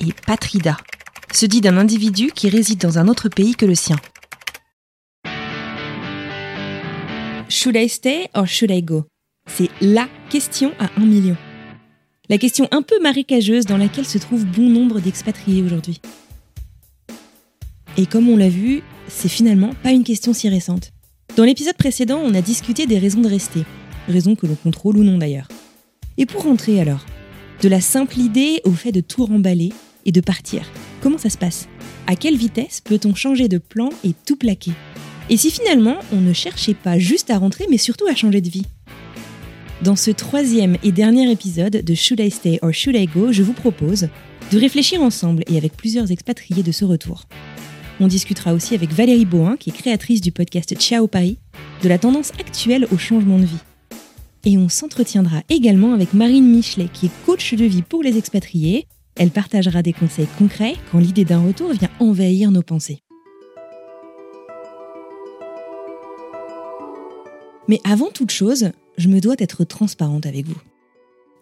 et patrida. Se dit d'un individu qui réside dans un autre pays que le sien. Should I stay or should I go? C'est LA question à un million. La question un peu marécageuse dans laquelle se trouve bon nombre d'expatriés aujourd'hui. Et comme on l'a vu, c'est finalement pas une question si récente. Dans l'épisode précédent, on a discuté des raisons de rester, raisons que l'on contrôle ou non d'ailleurs. Et pour rentrer alors De la simple idée au fait de tout remballer et de partir. Comment ça se passe? À quelle vitesse peut-on changer de plan et tout plaquer? Et si finalement on ne cherchait pas juste à rentrer, mais surtout à changer de vie? Dans ce troisième et dernier épisode de Should I Stay or Should I Go, je vous propose de réfléchir ensemble et avec plusieurs expatriés de ce retour. On discutera aussi avec Valérie Bohin, qui est créatrice du podcast Ciao Paris, de la tendance actuelle au changement de vie. Et on s'entretiendra également avec Marine Michelet, qui est coach de vie pour les expatriés. Elle partagera des conseils concrets quand l'idée d'un retour vient envahir nos pensées. Mais avant toute chose, je me dois d'être transparente avec vous.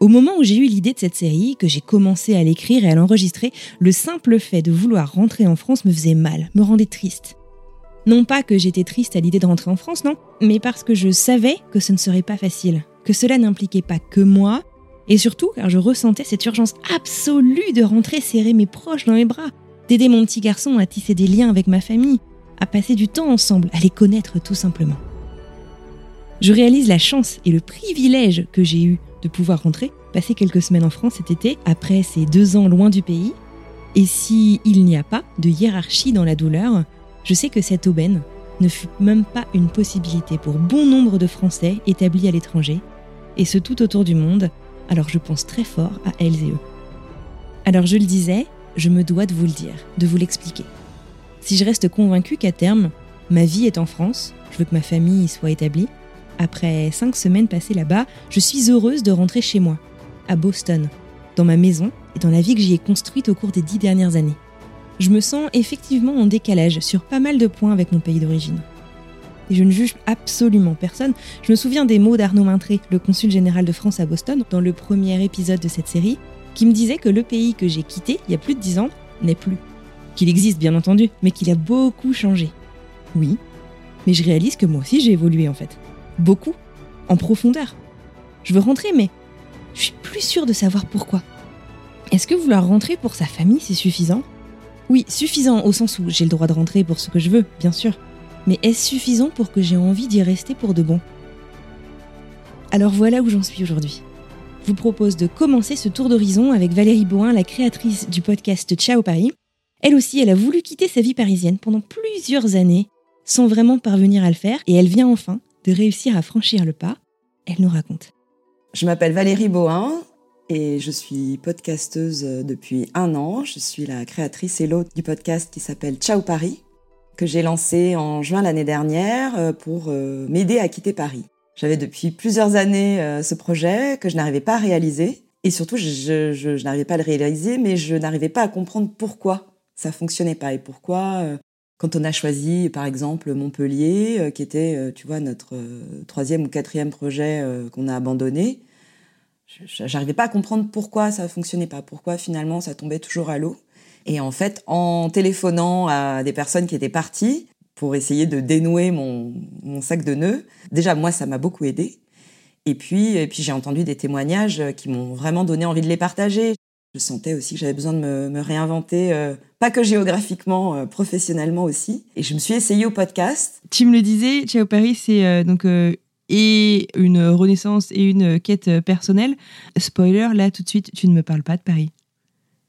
Au moment où j'ai eu l'idée de cette série, que j'ai commencé à l'écrire et à l'enregistrer, le simple fait de vouloir rentrer en France me faisait mal, me rendait triste. Non pas que j'étais triste à l'idée de rentrer en France, non, mais parce que je savais que ce ne serait pas facile, que cela n'impliquait pas que moi, et surtout car je ressentais cette urgence absolue de rentrer serrer mes proches dans mes bras, d'aider mon petit garçon à tisser des liens avec ma famille, à passer du temps ensemble, à les connaître tout simplement. Je réalise la chance et le privilège que j'ai eu de pouvoir rentrer, passer quelques semaines en France cet été, après ces deux ans loin du pays. Et si il n'y a pas de hiérarchie dans la douleur, je sais que cette aubaine ne fut même pas une possibilité pour bon nombre de Français établis à l'étranger, et ce tout autour du monde, alors je pense très fort à elles et eux. Alors je le disais, je me dois de vous le dire, de vous l'expliquer. Si je reste convaincue qu'à terme, ma vie est en France, je veux que ma famille y soit établie, après cinq semaines passées là-bas, je suis heureuse de rentrer chez moi, à Boston, dans ma maison et dans la vie que j'y ai construite au cours des dix dernières années. Je me sens effectivement en décalage sur pas mal de points avec mon pays d'origine. Et je ne juge absolument personne. Je me souviens des mots d'Arnaud Maintré, le consul général de France à Boston, dans le premier épisode de cette série, qui me disait que le pays que j'ai quitté il y a plus de dix ans n'est plus. Qu'il existe bien entendu, mais qu'il a beaucoup changé. Oui, mais je réalise que moi aussi j'ai évolué en fait beaucoup, en profondeur. Je veux rentrer, mais je suis plus sûre de savoir pourquoi. Est-ce que vouloir rentrer pour sa famille, c'est suffisant? Oui, suffisant au sens où j'ai le droit de rentrer pour ce que je veux, bien sûr. Mais est-ce suffisant pour que j'ai envie d'y rester pour de bon Alors voilà où j'en suis aujourd'hui. Je vous propose de commencer ce tour d'horizon avec Valérie Boin, la créatrice du podcast Ciao Paris. Elle aussi, elle a voulu quitter sa vie parisienne pendant plusieurs années sans vraiment parvenir à le faire et elle vient enfin de réussir à franchir le pas, elle nous raconte. Je m'appelle Valérie Bohin et je suis podcasteuse depuis un an. Je suis la créatrice et l'hôte du podcast qui s'appelle Ciao Paris, que j'ai lancé en juin l'année dernière euh, pour euh, m'aider à quitter Paris. J'avais depuis plusieurs années euh, ce projet que je n'arrivais pas à réaliser. Et surtout, je, je n'arrivais pas à le réaliser, mais je n'arrivais pas à comprendre pourquoi ça fonctionnait pas et pourquoi quand on a choisi, par exemple, Montpellier, qui était, tu vois, notre troisième ou quatrième projet qu'on a abandonné, j'arrivais pas à comprendre pourquoi ça fonctionnait pas, pourquoi finalement ça tombait toujours à l'eau. Et en fait, en téléphonant à des personnes qui étaient parties pour essayer de dénouer mon, sac de nœuds, déjà moi ça m'a beaucoup aidé. Et puis, et puis j'ai entendu des témoignages qui m'ont vraiment donné envie de les partager. Je sentais aussi que j'avais besoin de me, réinventer pas que géographiquement, euh, professionnellement aussi. Et je me suis essayée au podcast. Tu me le disais, Ciao Paris, c'est euh, donc euh, et une renaissance et une quête personnelle. Spoiler, là tout de suite, tu ne me parles pas de Paris.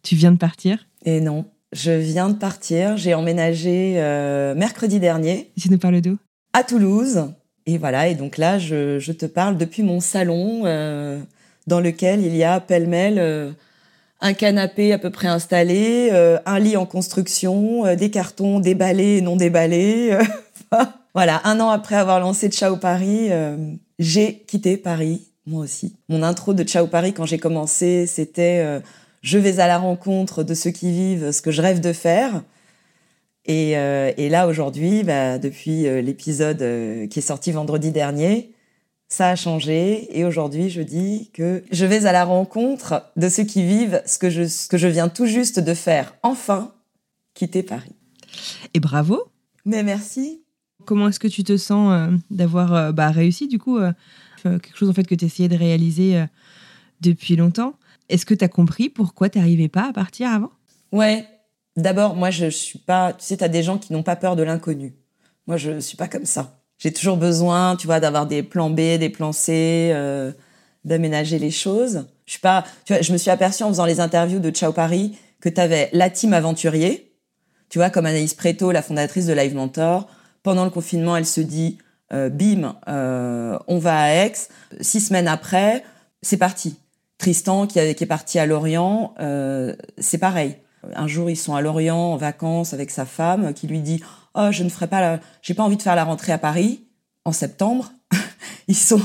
Tu viens de partir Et non, je viens de partir. J'ai emménagé mercredi dernier. Tu nous parles d'où? À Toulouse. Et voilà, et donc là, je, je te parle depuis mon salon dans lequel il y a pêle-mêle un canapé à peu près installé, euh, un lit en construction, euh, des cartons déballés et non déballés. Euh, voilà, un an après avoir lancé Ciao Paris, j'ai quitté Paris, moi aussi. Mon intro de Ciao Paris, quand j'ai commencé, c'était Je vais à la rencontre de ceux qui vivent ce que je rêve de faire ». Et, et là, aujourd'hui, bah, depuis l'épisode qui est sorti vendredi dernier, ça a changé et aujourd'hui je dis que je vais à la rencontre de ceux qui vivent ce que je, ce que je viens tout juste de faire, enfin, quitter Paris. Et bravo. Mais merci. Comment est-ce que tu te sens euh, d'avoir euh, bah, réussi du coup euh, quelque chose en fait que tu essayais de réaliser depuis longtemps? Est-ce que tu as compris pourquoi tu n'arrivais pas à partir avant? Ouais. D'abord, moi je, je suis pas, tu sais, tu as des gens qui n'ont pas peur de l'inconnu. Moi je suis pas comme ça j'ai toujours besoin, tu vois, d'avoir des plans B, des plans C, euh, d'aménager les choses. Je suis pas, tu vois, je me suis aperçue en faisant les interviews de Ciao Paris que tu avais la team aventurier, tu vois, comme Anaïs Preto, la fondatrice de Live Mentor. Pendant le confinement, elle se dit, euh, bim, euh, on va à Aix. Six semaines après, c'est parti. Tristan, qui, est parti à Lorient, euh, c'est pareil. Un jour, ils sont à Lorient en vacances avec sa femme, qui lui dit oh je ne ferai pas la... j'ai pas envie de faire la rentrée à Paris en septembre. Ils sont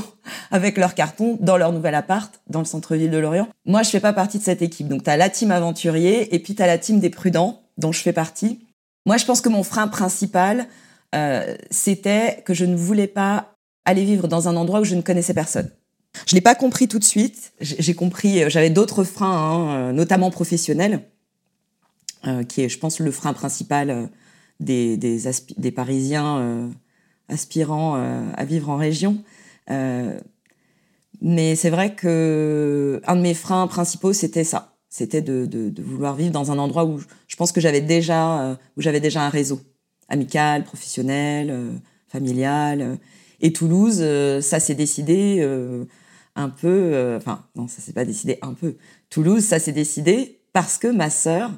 avec leur carton dans leur nouvel appart dans le centre-ville de Lorient. Moi, je fais pas partie de cette équipe. Donc, tu as la team aventurier et puis tu as la team des prudents dont je fais partie. Moi, je pense que mon frein principal, euh, c'était que je ne voulais pas aller vivre dans un endroit où je ne connaissais personne. Je l'ai pas compris tout de suite. J'ai compris, euh, j'avais d'autres freins, hein, euh, notamment professionnels, qui est, je pense, le frein principal des, des, Parisiens euh, aspirant euh, à vivre en région. Euh, mais c'est vrai que un de mes freins principaux, c'était ça. C'était de, vouloir vivre dans un endroit où je pense que j'avais déjà, où j'avais déjà un réseau amical, professionnel, familial. Et Toulouse, ça s'est décidé un peu. Enfin, non, ça s'est pas décidé un peu. Toulouse, ça s'est décidé parce que ma sœur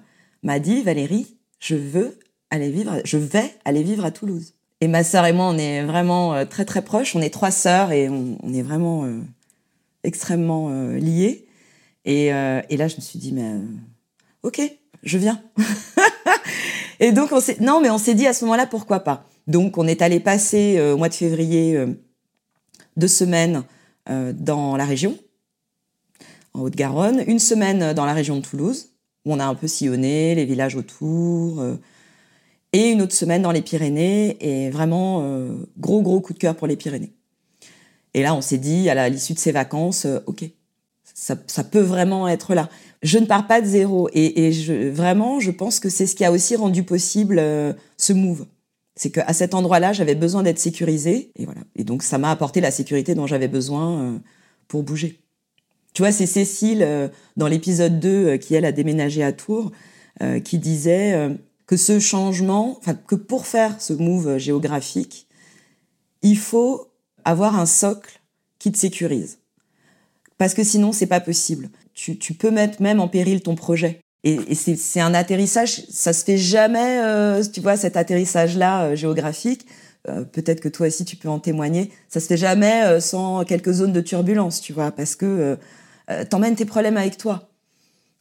m'a dit Valérie, je veux aller vivre, je vais aller vivre à Toulouse. Et ma sœur et moi, on est vraiment euh, très très proches. On est trois sœurs et on, est vraiment euh, extrêmement euh, liées. Et, et, là, je me suis dit, mais ok, je viens. et donc, on s'est, non, mais on s'est dit à ce moment-là, pourquoi pas. Donc, on est allé passer au mois de février deux semaines dans la région, en Haute-Garonne, une semaine dans la région de Toulouse, où on a un peu sillonné les villages autour et une autre semaine dans les Pyrénées et vraiment euh, gros gros coup de cœur pour les Pyrénées. Et là, on s'est dit à l'issue de ces vacances, euh, ok, ça, ça, peut vraiment être là. Je ne pars pas de zéro et, vraiment, je pense que c'est ce qui a aussi rendu possible euh, ce move. C'est qu'à cet endroit-là, j'avais besoin d'être sécurisée et voilà. Et donc, ça m'a apporté la sécurité dont j'avais besoin pour bouger. Tu vois, c'est Cécile dans l'épisode 2 qui elle a déménagé à Tours qui disait que ce changement, enfin, que pour faire ce move géographique, il faut avoir un socle qui te sécurise. Parce que sinon, c'est pas possible. Tu, tu, peux mettre même en péril ton projet. Et, c'est un atterrissage, ça se fait jamais, euh, tu vois, cet atterrissage-là euh, géographique. Euh, Peut-être que toi aussi tu peux en témoigner. Ça se fait jamais sans quelques zones de turbulence, tu vois, parce que t'emmènes tes problèmes avec toi.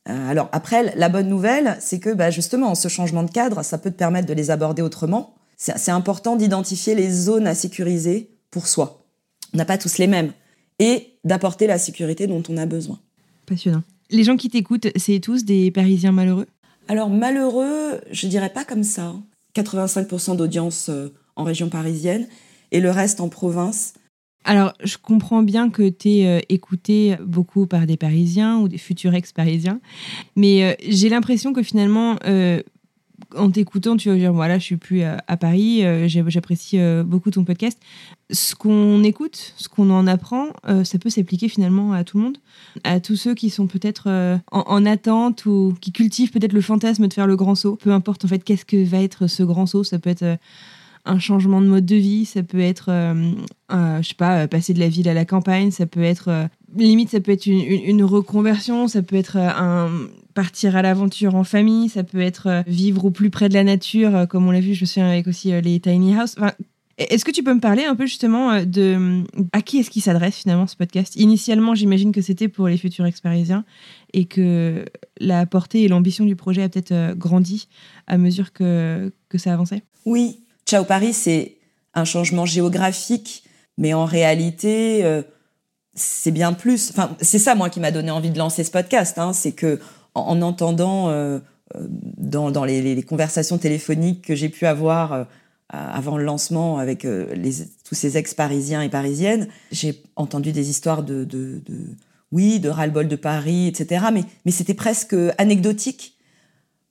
Alors après, la bonne nouvelle, c'est que bah, justement, ce changement de cadre, ça peut te permettre de les aborder autrement. C'est important d'identifier les zones à sécuriser pour soi. On n'a pas tous les mêmes. Et d'apporter la sécurité dont on a besoin. Passionnant. Les gens qui t'écoutent, c'est tous des Parisiens malheureux? Alors malheureux, je dirais pas comme ça. 85% d'audience euh, en région parisienne et le reste en province. Alors, je comprends bien que tu es euh, écouté beaucoup par des Parisiens ou des futurs ex-Parisiens, mais euh, j'ai l'impression que finalement, euh, en t'écoutant, tu vas dire voilà, je suis plus à, Paris, j'apprécie beaucoup ton podcast. Ce qu'on écoute, ce qu'on en apprend, ça peut s'appliquer finalement à tout le monde, à tous ceux qui sont peut-être en, en, attente ou qui cultivent peut-être le fantasme de faire le grand saut. Peu importe en fait qu'est-ce que va être ce grand saut, ça peut être un changement de mode de vie, ça peut être, euh, je sais pas, euh, passer de la ville à la campagne, ça peut être, euh, limite, ça peut être une, reconversion, ça peut être un partir à l'aventure en famille, ça peut être vivre au plus près de la nature, comme on l'a vu, je me souviens avec aussi les tiny house. est-ce que tu peux me parler un peu justement de à qui est-ce qu'il s'adresse finalement ce podcast? Initialement, j'imagine que c'était pour les futurs exparisiens et que la portée et l'ambition du projet a peut-être grandi à mesure que, que ça avançait? Oui, Ciao Paris, c'est un changement géographique, mais en réalité, euh, c'est bien plus. Enfin, c'est ça, moi, qui m'a donné envie de lancer ce podcast. Hein, c'est que en, entendant euh, euh, dans, les, conversations téléphoniques que j'ai pu avoir avant le lancement avec tous ces ex-parisiens et parisiennes, j'ai entendu des histoires de, oui, de ras-le-bol de Paris, etc. Mais, c'était presque anecdotique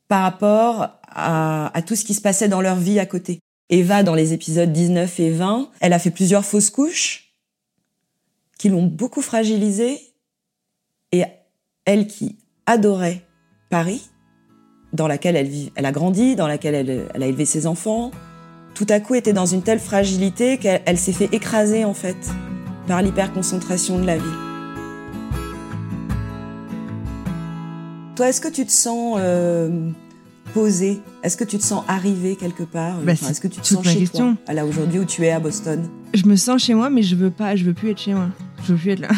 par rapport à, tout ce qui se passait dans leur vie à côté. Eva, dans les épisodes 19 et 20, elle a fait plusieurs fausses couches qui l'ont beaucoup fragilisée. Et elle qui adorait Paris, dans laquelle elle, vit, elle a grandi, dans laquelle elle, elle, a élevé ses enfants, tout à coup était dans une telle fragilité qu'elle s'est fait écraser en fait par l'hyperconcentration de la vie. Toi, est-ce que tu te sens euh, posé Est-ce que tu te sens arrivé quelque part? Bah, Est-ce que tu te sens chez question. toi là aujourd'hui où tu es à Boston? Je me sens chez moi, mais je veux pas, je veux plus être chez moi. Je veux plus être là.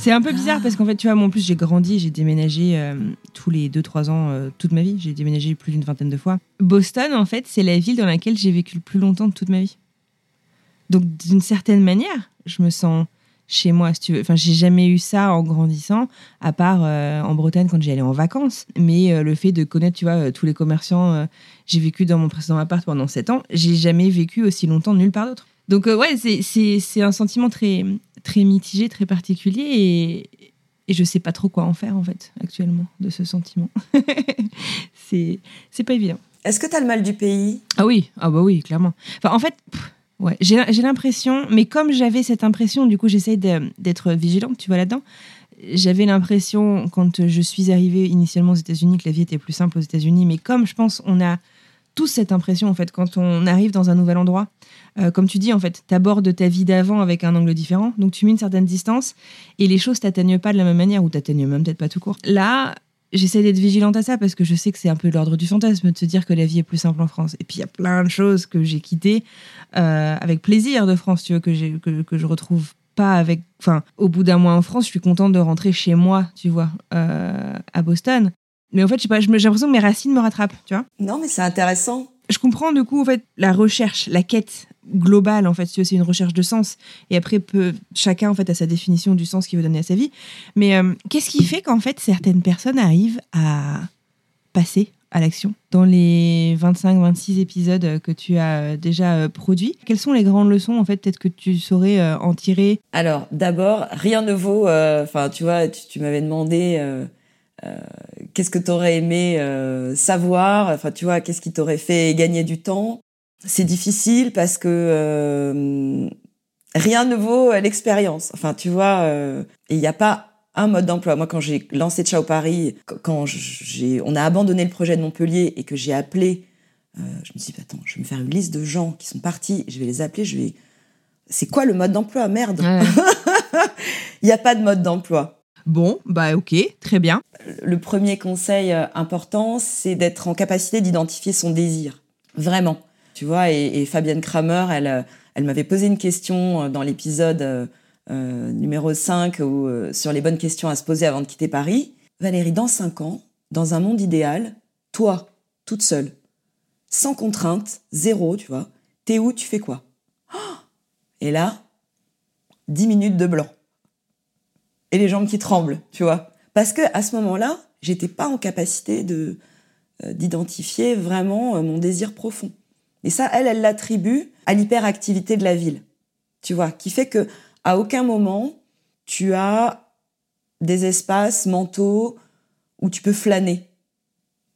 C'est un peu bizarre parce qu'en fait, tu vois, moi en plus j'ai grandi, j'ai déménagé euh, tous les 2-3 ans euh, toute ma vie. J'ai déménagé plus d'une vingtaine de fois. Boston, en fait, c'est la ville dans laquelle j'ai vécu le plus longtemps de toute ma vie. Donc d'une certaine manière, je me sens chez moi. Enfin, j'ai jamais eu ça en grandissant, à part euh, en Bretagne quand j'y allais en vacances. Mais le fait de connaître, tu vois, tous les commerçants, j'ai vécu dans mon précédent appart pendant 7 ans, j'ai jamais vécu aussi longtemps nulle part d'autre. Donc, ouais, c'est un sentiment très, très mitigé, très particulier et, et je sais pas trop quoi en faire, en fait, actuellement, de ce sentiment. c'est pas évident. Est-ce que tu as le mal du pays? Ah oui, ah bah oui, clairement. Enfin, en fait. Ouais, j'ai l'impression, mais comme j'avais cette impression, du coup, j'essaye d'être vigilante, tu vois, là-dedans. J'avais l'impression, quand je suis arrivée initialement aux États-Unis, que la vie était plus simple aux États-Unis, mais comme je pense, on a tous cette impression, en fait, quand on arrive dans un nouvel endroit. Euh, comme tu dis, en fait, tu abordes ta vie d'avant avec un angle différent, donc tu mets une certaine distance, et les choses t'atteignent pas de la même manière, ou t'atteignent même peut-être pas tout court. Là, j'essaie d'être vigilante à ça parce que je sais que c'est un peu l'ordre du fantasme de se dire que la vie est plus simple en France. Et puis il y a plein de choses que j'ai quittées euh, avec plaisir de France, tu vois, que, j'ai, que, que je retrouve pas avec. Enfin, au bout d'un mois en France, je suis contente de rentrer chez moi, tu vois, euh, à Boston. Mais en fait, je sais pas, j'ai l'impression que mes racines me rattrapent, tu vois. Non, mais c'est intéressant. Je comprends du coup en fait la recherche, la quête globale en fait, c'est une recherche de sens. Et après, peut, chacun en fait a sa définition du sens qu'il veut donner à sa vie. Mais euh, qu'est-ce qui fait qu'en fait certaines personnes arrivent à passer à l'action dans les 25-26 épisodes que tu as déjà produits? Quelles sont les grandes leçons en fait peut-être que tu saurais euh, en tirer? Alors d'abord, rien ne vaut. Euh, enfin, tu vois, tu, m'avais demandé. qu'est-ce que tu aurais aimé savoir? Enfin, tu vois, qu'est-ce qui t'aurait fait gagner du temps? C'est difficile parce que euh, rien ne vaut l'expérience. Enfin, tu vois, euh, il n'y a pas un mode d'emploi. Moi, quand j'ai lancé Ciao Paris, quand j'ai, on a abandonné le projet de Montpellier et que j'ai appelé, euh, je me suis dit, attends, je vais me faire une liste de gens qui sont partis, je vais les appeler, je vais. C'est quoi le mode d'emploi? Merde Il n'y a pas de mode d'emploi. Bon, bah ok, très bien. Le premier conseil important, c'est d'être en capacité d'identifier son désir. Vraiment tu vois. Et, Fabienne Kramer, elle, euh, elle m'avait posé une question euh, dans l'épisode euh, numéro 5 sur les bonnes questions à se poser avant de quitter Paris. Valérie, dans 5 ans, dans un monde idéal, toi, toute seule, sans contrainte, zéro, tu vois, t'es où, tu fais quoi? Et là, 10 minutes de blanc. Et les jambes qui tremblent, tu vois. Parce que à ce moment-là, j'étais pas en capacité de d'identifier vraiment mon désir profond. Et ça, elle, elle l'attribue à l'hyperactivité de la ville. Tu vois, qui fait que à aucun moment tu as des espaces mentaux où tu peux flâner,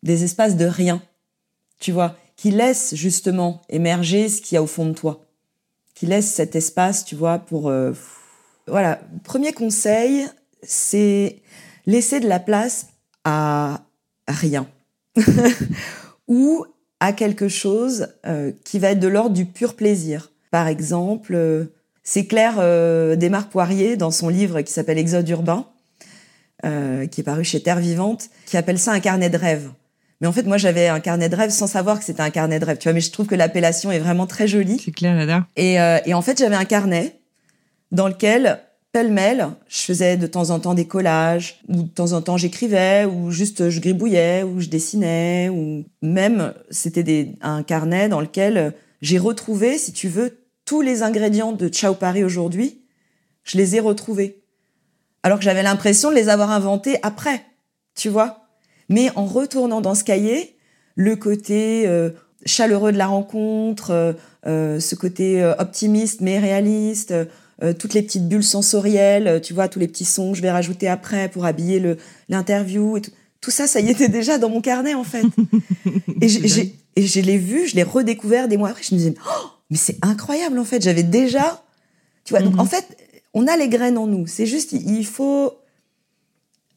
des espaces de rien. tu vois, qui laisse justement émerger ce qu'il y a au fond de toi, qui laisse cet espace, tu vois, pour... Euh, voilà, premier conseil, c'est laisser de la place à rien. Ou à quelque chose euh, qui va être de l'ordre du pur plaisir. Par exemple, euh, c'est Claire euh, Desmarques Poirier dans son livre qui s'appelle Exode urbain, qui est paru chez Terre Vivante, qui appelle ça un carnet de rêve. Mais en fait, moi, j'avais un carnet de rêve sans savoir que c'était un carnet de rêve. Tu vois, mais je trouve que l'appellation est vraiment très jolie. C'est clair, là. Et, et en fait, j'avais un carnet dans lequel pêle-mêle. Je faisais de temps en temps des collages, ou de temps en temps j'écrivais, ou juste je gribouillais, ou je dessinais, ou même c'était un carnet dans lequel j'ai retrouvé, si tu veux, tous les ingrédients de Ciao Paris aujourd'hui. Je les ai retrouvés. Alors que j'avais l'impression de les avoir inventés après, tu vois. Mais en retournant dans ce cahier, le côté euh, chaleureux de la rencontre, euh, euh, ce côté optimiste mais réaliste, euh, toutes les petites bulles sensorielles, euh, tu vois, tous les petits sons que je vais rajouter après pour habiller le l'interview et tout. Tout ça, ça y était déjà dans mon carnet en fait. et j'ai et je l'ai vu, je l'ai redécouvert des mois après. Je me disais, oh, mais c'est incroyable en fait. J'avais déjà, tu vois. Donc en mhm. fait, on a les graines en nous. C'est juste, il faut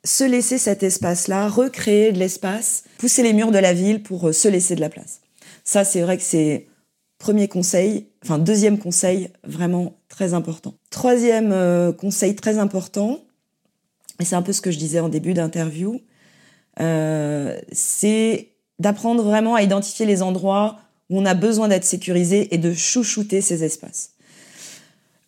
se laisser cet espace-là, recréer de l'espace, pousser les murs de la ville pour euh, se laisser de la place. Ça, c'est vrai que c'est premier conseil. Enfin, deuxième conseil, vraiment très important. Troisième euh, conseil très important, et c'est un peu ce que je disais en début d'interview, euh, c'est d'apprendre vraiment à identifier les endroits où on a besoin d'être sécurisé et de chouchouter ces espaces.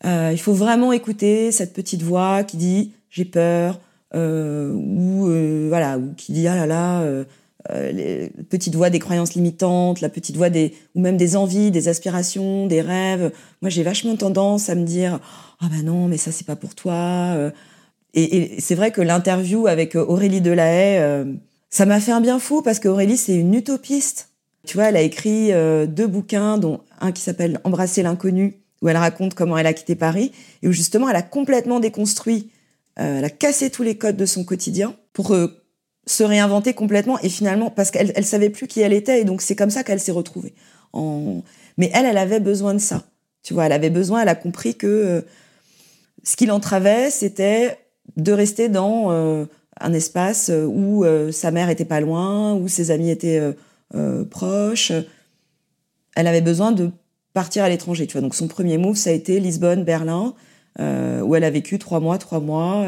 Euh, il faut vraiment écouter cette petite voix qui dit j'ai peur ou voilà ou qui dit ah là là euh, les petites voix des croyances limitantes, la petite voix des ou même des envies, des aspirations, des rêves. Moi, j'ai vachement tendance à me dire ah ben non, mais ça c'est pas pour toi. Euh. Et, et c'est vrai que l'interview avec Aurélie Delahaye, euh, ça m'a fait un bien fou parce qu'Aurélie c'est une utopiste. Tu vois, elle a écrit deux bouquins, dont un qui s'appelle Embrasser l'inconnu, où elle raconte comment elle a quitté Paris et où justement elle a complètement déconstruit, elle a cassé tous les codes de son quotidien pour se réinventer complètement et finalement parce qu'elle elle savait plus qui elle était et donc c'est comme ça qu'elle s'est retrouvée. Mais elle, elle avait besoin de ça. Tu vois, elle avait besoin, elle a compris que euh, ce qui l'entravait, c'était de rester dans euh, un espace euh, où sa mère était pas loin, où ses amis étaient proches. Elle avait besoin de partir à l'étranger. Tu vois, donc son premier move, ça a été Lisbonne, Berlin, où elle a vécu trois mois, trois mois,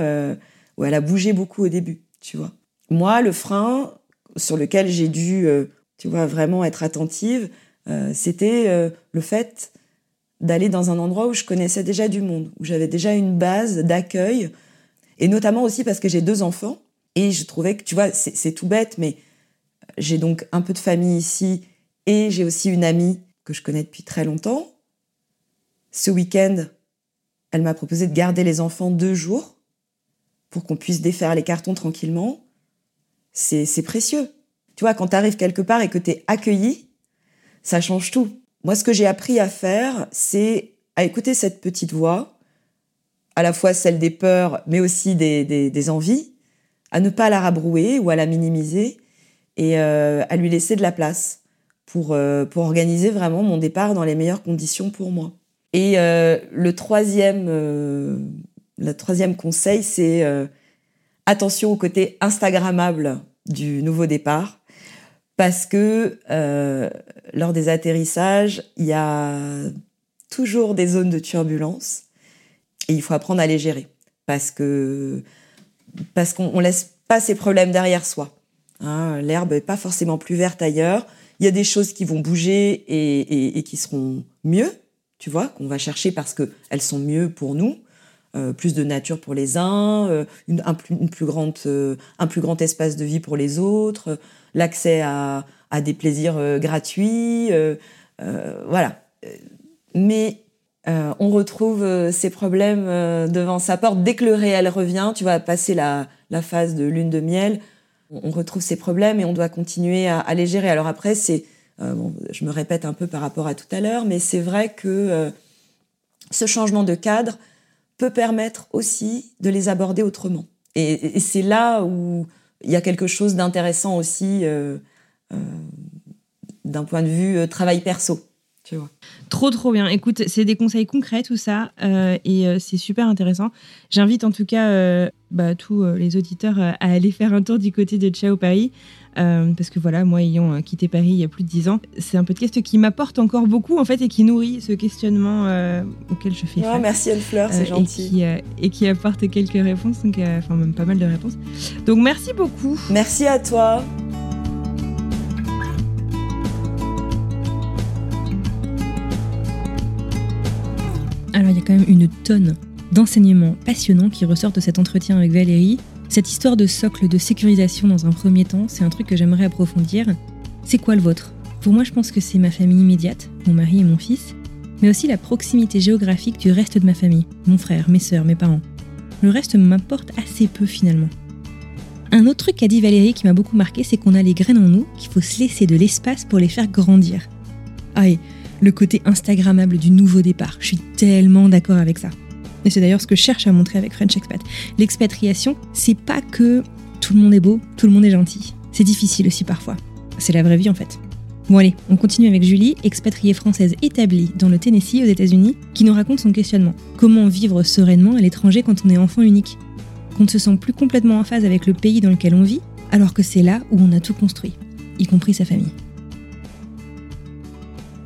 où elle a bougé beaucoup au début. Tu vois. Moi, le frein sur lequel j'ai dû, euh, tu vois, vraiment être attentive, euh, c'était euh, le fait d'aller dans un endroit où je connaissais déjà du monde, où j'avais déjà une base d'accueil, et notamment aussi parce que j'ai deux enfants, et je trouvais que, tu vois, c'est tout bête, mais j'ai donc un peu de famille ici, et j'ai aussi une amie que je connais depuis très longtemps. Ce week-end, elle m'a proposé de garder les enfants deux jours pour qu'on puisse défaire les cartons tranquillement c'est précieux. Tu vois, quand tu arrives quelque part et que tu es accueilli, ça change tout. Moi, ce que j'ai appris à faire, c'est à écouter cette petite voix, à la fois celle des peurs, mais aussi des, des, envies, à ne pas la rabrouer ou à la minimiser et euh, à lui laisser de la place pour, euh, pour organiser vraiment mon départ dans les meilleures conditions pour moi. Et euh, le troisième, le troisième conseil, c'est attention au côté Instagrammable du nouveau départ, parce que euh, lors des atterrissages, il y a toujours des zones de turbulence et il faut apprendre à les gérer, parce que parce qu'on laisse pas ses problèmes derrière soi. Hein. L'herbe est pas forcément plus verte ailleurs. Il y a des choses qui vont bouger et, et qui seront mieux, tu vois, qu'on va chercher parce qu'elles sont mieux pour nous. Euh, plus de nature pour les uns, euh, une, un, plus grande, euh, un plus grand espace de vie pour les autres, l'accès à, à, des plaisirs gratuits, voilà. Mais on retrouve ces problèmes devant sa porte dès que le réel revient. Tu vas passer la, la phase de lune de miel, on retrouve ces problèmes et on doit continuer à, à les gérer. Alors après, c'est, bon, je me répète un peu par rapport à tout à l'heure, mais c'est vrai que ce changement de cadre peut permettre aussi de les aborder autrement. Et, c'est là où il y a quelque chose d'intéressant aussi euh, euh, d'un point de vue travail perso. Tu vois. Trop trop bien. Écoute, c'est des conseils concrets tout ça et c'est super intéressant. J'invite en tout cas bah, tous les auditeurs à aller faire un tour du côté de Ciao Paris. Euh, parce que voilà, moi ayant euh, quitté Paris il y a plus de dix ans, c'est un podcast qui m'apporte encore beaucoup en fait et qui nourrit ce questionnement euh, auquel je fais face. Merci Anne-Fleur, c'est gentil. Et qui, et qui, apporte quelques réponses, donc, enfin même pas mal de réponses. Donc merci beaucoup. Merci à toi. Alors il y a quand même une tonne d'enseignements passionnants qui ressortent de cet entretien avec Valérie. Cette histoire de socle de sécurisation dans un premier temps, c'est un truc que j'aimerais approfondir. C'est quoi le vôtre? Pour moi, je pense que c'est ma famille immédiate, mon mari et mon fils, mais aussi la proximité géographique du reste de ma famille, mon frère, mes sœurs, mes parents. Le reste m'importe assez peu finalement. Un autre truc qu'a dit Valérie qui m'a beaucoup marqué, c'est qu'on a les graines en nous, qu'il faut se laisser de l'espace pour les faire grandir. Ah le côté Instagrammable du nouveau départ, je suis tellement d'accord avec ça. Et c'est d'ailleurs ce que je cherche à montrer avec French Expat. L'expatriation, c'est pas que tout le monde est beau, tout le monde est gentil. C'est difficile aussi parfois. C'est la vraie vie en fait. Bon allez, on continue avec Julie, expatriée française établie dans le Tennessee aux États-Unis, qui nous raconte son questionnement. Comment vivre sereinement à l'étranger quand on est enfant unique? Qu'on ne se sent plus complètement en phase avec le pays dans lequel on vit, alors que c'est là où on a tout construit, y compris sa famille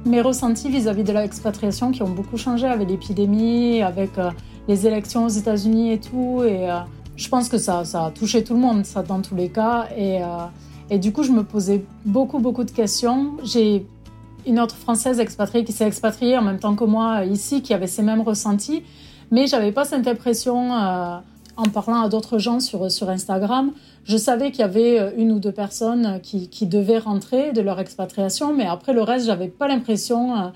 mes ressentis vis-à-vis de l'expatriation qui ont beaucoup changé avec l'épidémie, avec euh, les élections aux États-Unis et tout. Et euh, je pense que ça, ça a touché tout le monde, ça dans tous les cas. Et, euh, et du coup, je me posais beaucoup, beaucoup de questions. J'ai une autre Française expatriée qui s'est expatriée en même temps que moi ici, qui avait ces mêmes ressentis. Mais j'avais pas cette impression en parlant à d'autres gens sur, sur Instagram, je savais qu'il y avait euh, une ou deux personnes qui, qui, devaient rentrer de leur expatriation, mais après le reste, j'avais pas l'impression euh,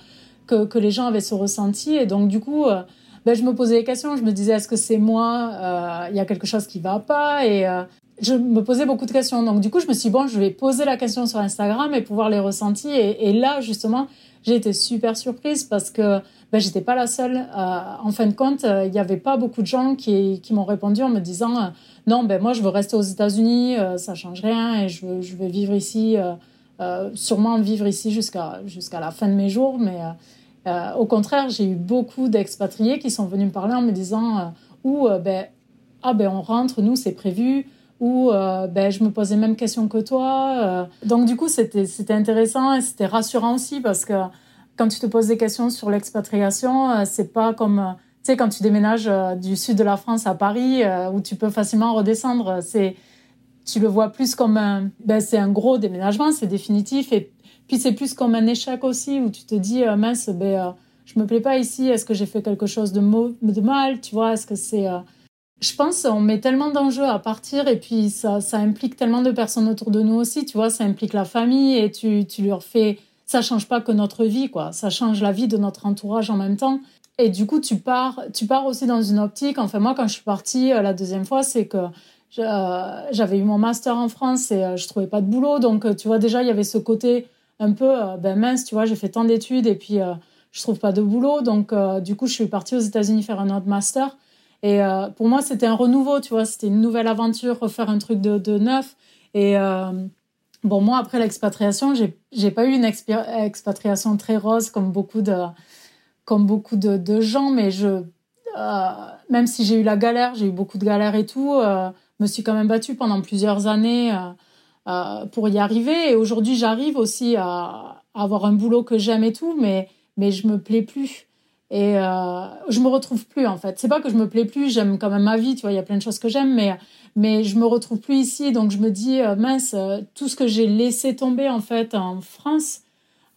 que, que, les gens avaient ce ressenti. Et donc, du coup, euh, ben, je me posais des questions. Je me disais, est-ce que c'est moi Il y a quelque chose qui va pas? Et je me posais beaucoup de questions. Donc, du coup, je me suis dit, bon, je vais poser la question sur Instagram et pouvoir les ressentir. Et, là, justement, j'ai été super surprise parce que ben, j'étais pas la seule. Euh, en fin de compte, euh, il n'y avait pas beaucoup de gens qui, m'ont répondu en me disant euh, non, ben moi je veux rester aux États-Unis, ça change rien et je veux vivre ici, sûrement vivre ici jusqu'à jusqu'à la fin de mes jours. Mais au contraire, j'ai eu beaucoup d'expatriés qui sont venus me parler en me disant ou ben ah ben on rentre, nous c'est prévu ou ben, je me posais même question que toi. donc du coup, c'était intéressant et c'était rassurant aussi parce que quand tu te poses des questions sur l'expatriation, euh, c'est pas comme euh, tu sais quand tu déménages euh, du sud de la France à Paris où tu peux facilement redescendre. C'est tu le vois plus comme un ben, c'est un gros déménagement, c'est définitif et puis c'est plus comme un échec aussi où tu te dis mince ben je me plais pas ici, est-ce que j'ai fait quelque chose de, de mal, tu vois, est-ce que c'est je pense on met tellement d'enjeux à partir et puis ça, ça implique tellement de personnes autour de nous aussi, tu vois, ça implique la famille et tu, tu leur fais ça change pas que notre vie, quoi. Ça change la vie de notre entourage en même temps. Et du coup, tu pars, tu pars aussi dans une optique. Enfin, moi, quand je suis partie euh, la deuxième fois, c'est que euh, j'avais eu mon master en France et euh, je trouvais pas de boulot. Donc, tu vois, déjà, il y avait ce côté un peu, ben mince, tu vois, j'ai fait tant d'études et puis je trouve pas de boulot. Donc, du coup, je suis partie aux États-Unis faire un autre master. Et pour moi, c'était un renouveau, tu vois, c'était une nouvelle aventure, refaire un truc de, de neuf. Et Bon, moi, après l'expatriation, j'ai, pas eu une expatriation très rose comme beaucoup de, comme beaucoup de, gens, mais je, euh, même si j'ai eu la galère, j'ai eu beaucoup de galères et tout, euh, me suis quand même battue pendant plusieurs années euh, euh pour y arriver. Et aujourd'hui, j'arrive aussi à, à, avoir un boulot que j'aime et tout, mais, mais je me plais plus. Et euh, je me retrouve plus en fait. C'est pas que je me plais plus, j'aime quand même ma vie, tu vois, il y a plein de choses que j'aime, mais mais je me retrouve plus ici, donc je me dis euh, mince, euh, tout ce que j'ai laissé tomber en fait en France,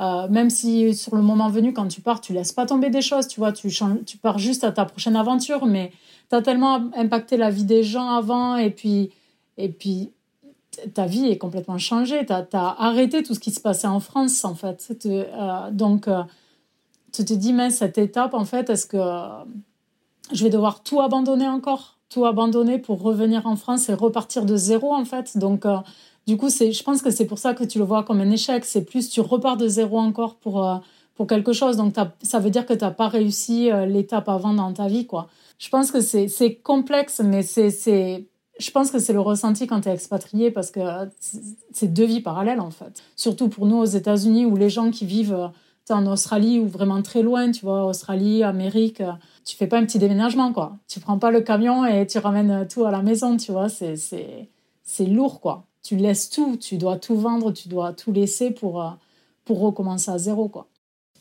euh, même si sur le moment venu quand tu pars, tu laisses pas tomber des choses, tu vois, tu tu pars juste à ta prochaine aventure, mais tu as tellement impacté la vie des gens avant et puis et puis ta vie est complètement changée, tu as, arrêté tout ce qui se passait en France en fait. donc tu te dis, mais cette étape, en fait, est-ce que je vais devoir tout abandonner encore? Tout abandonner pour revenir en France et repartir de zéro, en fait? Donc, euh, du coup, je pense que c'est pour ça que tu le vois comme un échec. C'est plus, tu repars de zéro encore pour, euh, pour quelque chose. Donc, ça veut dire que tu n'as pas réussi euh, l'étape avant dans ta vie, quoi. Je pense que c'est, complexe, mais c'est, je pense que c'est le ressenti quand tu es expatrié parce que c'est deux vies parallèles en fait. Surtout pour nous aux États-Unis où les gens qui vivent en Australie ou vraiment très loin, tu vois, Australie, Amérique, tu fais pas un petit déménagement quoi. Tu prends pas le camion et tu ramènes tout à la maison, tu vois, c'est c'est lourd quoi. Tu laisses tout, tu dois tout vendre, tu dois tout laisser pour pour recommencer à zéro quoi.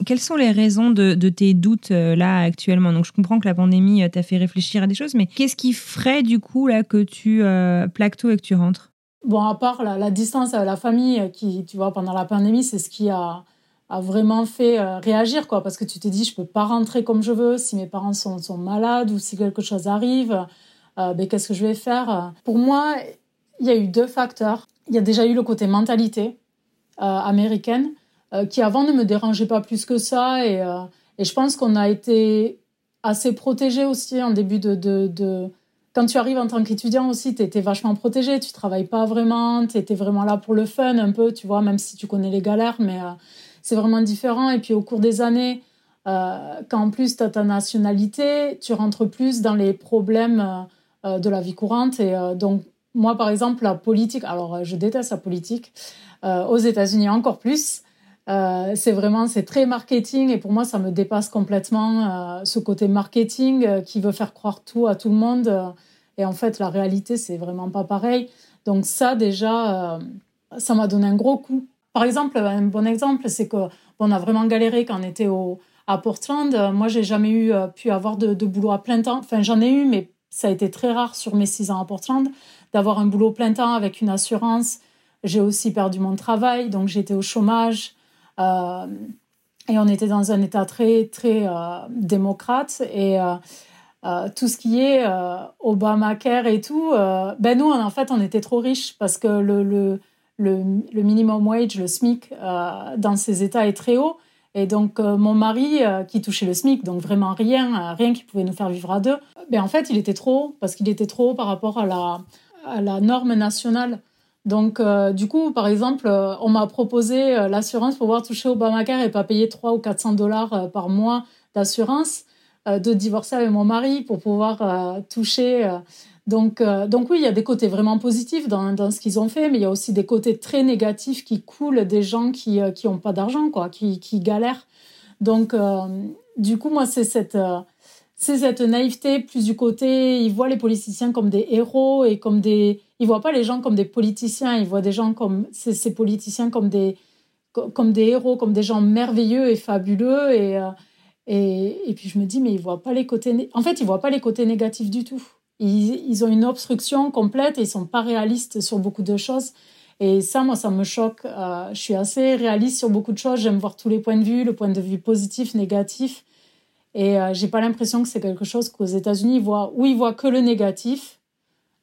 Quelles sont les raisons de, tes doutes euh, là actuellement? Donc je comprends que la pandémie euh, t'a fait réfléchir à des choses, mais qu'est-ce qui ferait du coup là que tu euh, plaques tout et que tu rentres? Bon, à part la, distance à la famille qui, tu vois, pendant la pandémie, c'est ce qui a, a vraiment fait réagir, quoi, parce que tu te dis, je peux pas rentrer comme je veux. Si mes parents sont, sont malades ou si quelque chose arrive, ben, qu'est-ce que je vais faire? Pour moi, il y a eu deux facteurs. Il y a déjà eu le côté mentalité américaine euh, qui avant ne me dérangeait pas plus que ça. Et, euh, et je pense qu'on a été assez protégé aussi en début de, de, de... Quand tu arrives en tant qu'étudiant aussi, tu étais vachement protégé, tu travailles pas vraiment, tu étais vraiment là pour le fun un peu, tu vois, même si tu connais les galères, mais euh, c'est vraiment différent. Et puis au cours des années, euh, quand en plus tu as ta nationalité, tu rentres plus dans les problèmes euh, de la vie courante. Et donc, moi, par exemple, la politique, alors je déteste la politique, aux États-Unis encore plus. Euh, c'est vraiment, c'est très marketing et pour moi, ça me dépasse complètement euh, ce côté marketing euh, qui veut faire croire tout à tout le monde. et en fait, la réalité, c'est vraiment pas pareil. Donc ça, déjà, ça m'a donné un gros coup. Par exemple, un bon exemple, c'est que on a vraiment galéré quand on était à Portland. Moi, j'ai jamais eu pu avoir de, boulot à plein temps. Enfin, j'en ai eu, mais ça a été très rare sur mes six ans à Portland d'avoir un boulot plein temps avec une assurance. J'ai aussi perdu mon travail, donc j'étais au chômage. Euh, et on était dans un État très, très euh, démocrate. Et euh, tout ce qui est Obamacare et tout, ben nous, en fait, on était trop riches parce que le, le, minimum wage, le SMIC, dans ces États est très haut. Et donc, mon mari, qui touchait le SMIC, donc vraiment rien, rien qui pouvait nous faire vivre à deux, ben en fait, il était trop haut, parce qu'il était trop haut par rapport à la, norme nationale. Donc, euh, du coup, par exemple, euh, on m'a proposé euh, l'assurance pour pouvoir toucher Obamacare et pas payer 300 ou 400 dollars par mois d'assurance, de divorcer avec mon mari pour pouvoir toucher. Donc, donc oui, il y a des côtés vraiment positifs dans, dans ce qu'ils ont fait, mais il y a aussi des côtés très négatifs qui coulent des gens qui qui ont pas d'argent, quoi, qui, qui galèrent. Donc, du coup, moi, c'est cette c'est cette naïveté plus du côté, ils voient les politiciens comme des héros et comme des, ils voient pas les gens comme des politiciens, ils voient des gens comme ces, politiciens comme des, comme des héros, comme des gens merveilleux et fabuleux et, euh, et, et puis je me dis mais ils voient pas les côtés, en fait ils voient pas les côtés négatifs du tout. Ils, ont une obstruction complète et ils sont pas réalistes sur beaucoup de choses. Et ça, moi, ça me choque. Euh, je suis assez réaliste sur beaucoup de choses. J'aime voir tous les points de vue, le point de vue positif, négatif. Et euh, j'ai pas l'impression que c'est quelque chose qu'aux États-Unis, ils voient, ou ils voient que le négatif,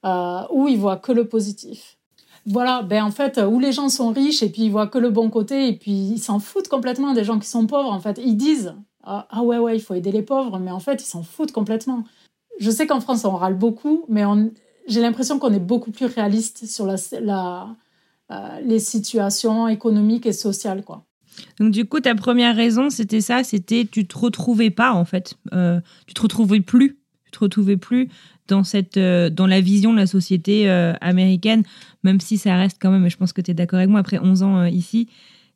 euh, ou ils voient que le positif. Voilà, ben en fait, où les gens sont riches et puis ils voient que le bon côté et puis ils s'en foutent complètement des gens qui sont pauvres. En fait, ils disent ah, ah ouais ouais, il faut aider les pauvres, mais en fait, ils s'en foutent complètement. Je sais qu'en France, on râle beaucoup, mais j'ai l'impression qu'on est beaucoup plus réaliste sur la, la euh, les situations économiques et sociales, quoi. Donc du coup, ta première raison, c'était ça, c'était tu te retrouvais pas en fait, euh, tu te retrouvais plus, tu te retrouvais plus dans cette euh, dans la vision de la société américaine, même si ça reste quand même, et je pense que tu es d'accord avec moi, après 11 ans ici,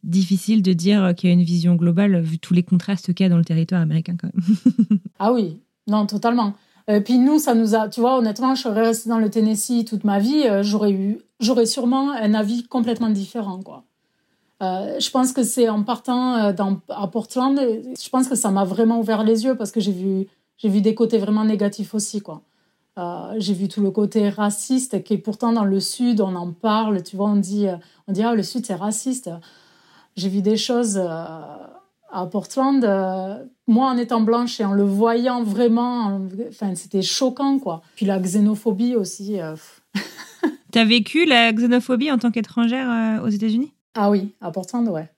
difficile de dire qu'il y a une vision globale vu tous les contrastes qu'il y a dans le territoire américain quand même. ah oui, non, totalement. Et puis nous, ça nous a, tu vois, honnêtement, je serais restée dans le Tennessee toute ma vie, j'aurais eu, j'aurais sûrement un avis complètement différent, quoi. Euh, je pense que c'est en partant euh, à Portland, je pense que ça m'a vraiment ouvert les yeux parce que j'ai vu, j'ai vu des côtés vraiment négatifs aussi. Quoi. Euh, j'ai vu tout le côté raciste qui est pourtant dans le Sud, on en parle, tu vois, on dit, on dit ah, le Sud c'est raciste. J'ai vu des choses à Portland, moi en étant blanche et en le voyant vraiment, enfin, c'était choquant quoi. Puis la xénophobie aussi. Tu as vécu la xénophobie en tant qu'étrangère aux États-Unis? Ah oui, à Portland, ouais.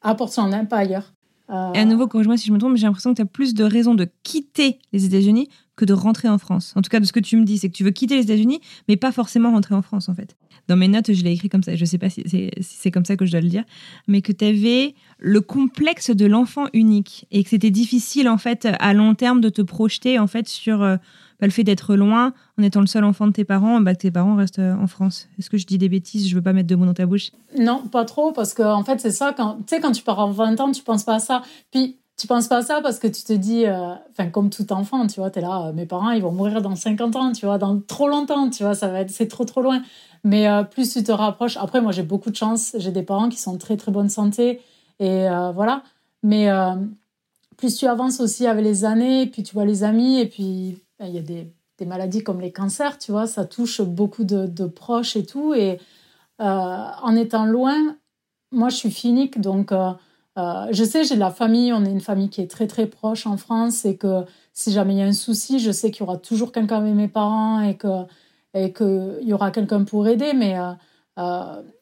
À Portland, hein, pas ailleurs. Euh, Et à nouveau, corrige-moi si je me trompe, mais j'ai l'impression que tu as plus de raisons de quitter les États-Unis que de rentrer en France. En tout cas, de ce que tu me dis, c'est que tu veux quitter les États-Unis, mais pas forcément rentrer en France, en fait. Dans mes notes, je l'ai écrit comme ça. Je sais pas si c'est comme ça que je dois le dire, mais que tu avais le complexe de l'enfant unique et que c'était difficile, en fait, à long terme, de te projeter, en fait, sur euh, bah, le fait d'être loin, en étant le seul enfant de tes parents, bah, que tes parents restent euh, en France Est-ce que je dis des bêtises? Je veux pas mettre de mots dans ta bouche. Non, pas trop, parce que en fait, c'est ça. Quand, quand tu pars en 20 ans, tu penses pas à ça. Puis, tu penses pas à ça parce que tu te dis, euh, enfin, comme tout enfant, tu vois, tu es là, mes parents, ils vont mourir dans 50 ans, tu vois, dans trop longtemps, tu vois, ça va être, c'est trop, trop loin. Mais plus tu te rapproches, après, moi, j'ai beaucoup de chance. J'ai des parents qui sont très, très bonne santé. Et voilà. Mais plus tu avances aussi avec les années, puis tu vois les amis, et puis ben, il y a des, des, maladies comme les cancers, tu vois, ça touche beaucoup de, de proches et tout. Et euh, en étant loin, moi je suis finique, donc euh, euh, je sais, j'ai de la famille, on est une famille qui est très très proche en France, et que si jamais il y a un souci, je sais qu'il y aura toujours quelqu'un avec mes parents et que et qu'il y aura quelqu'un pour aider. Mais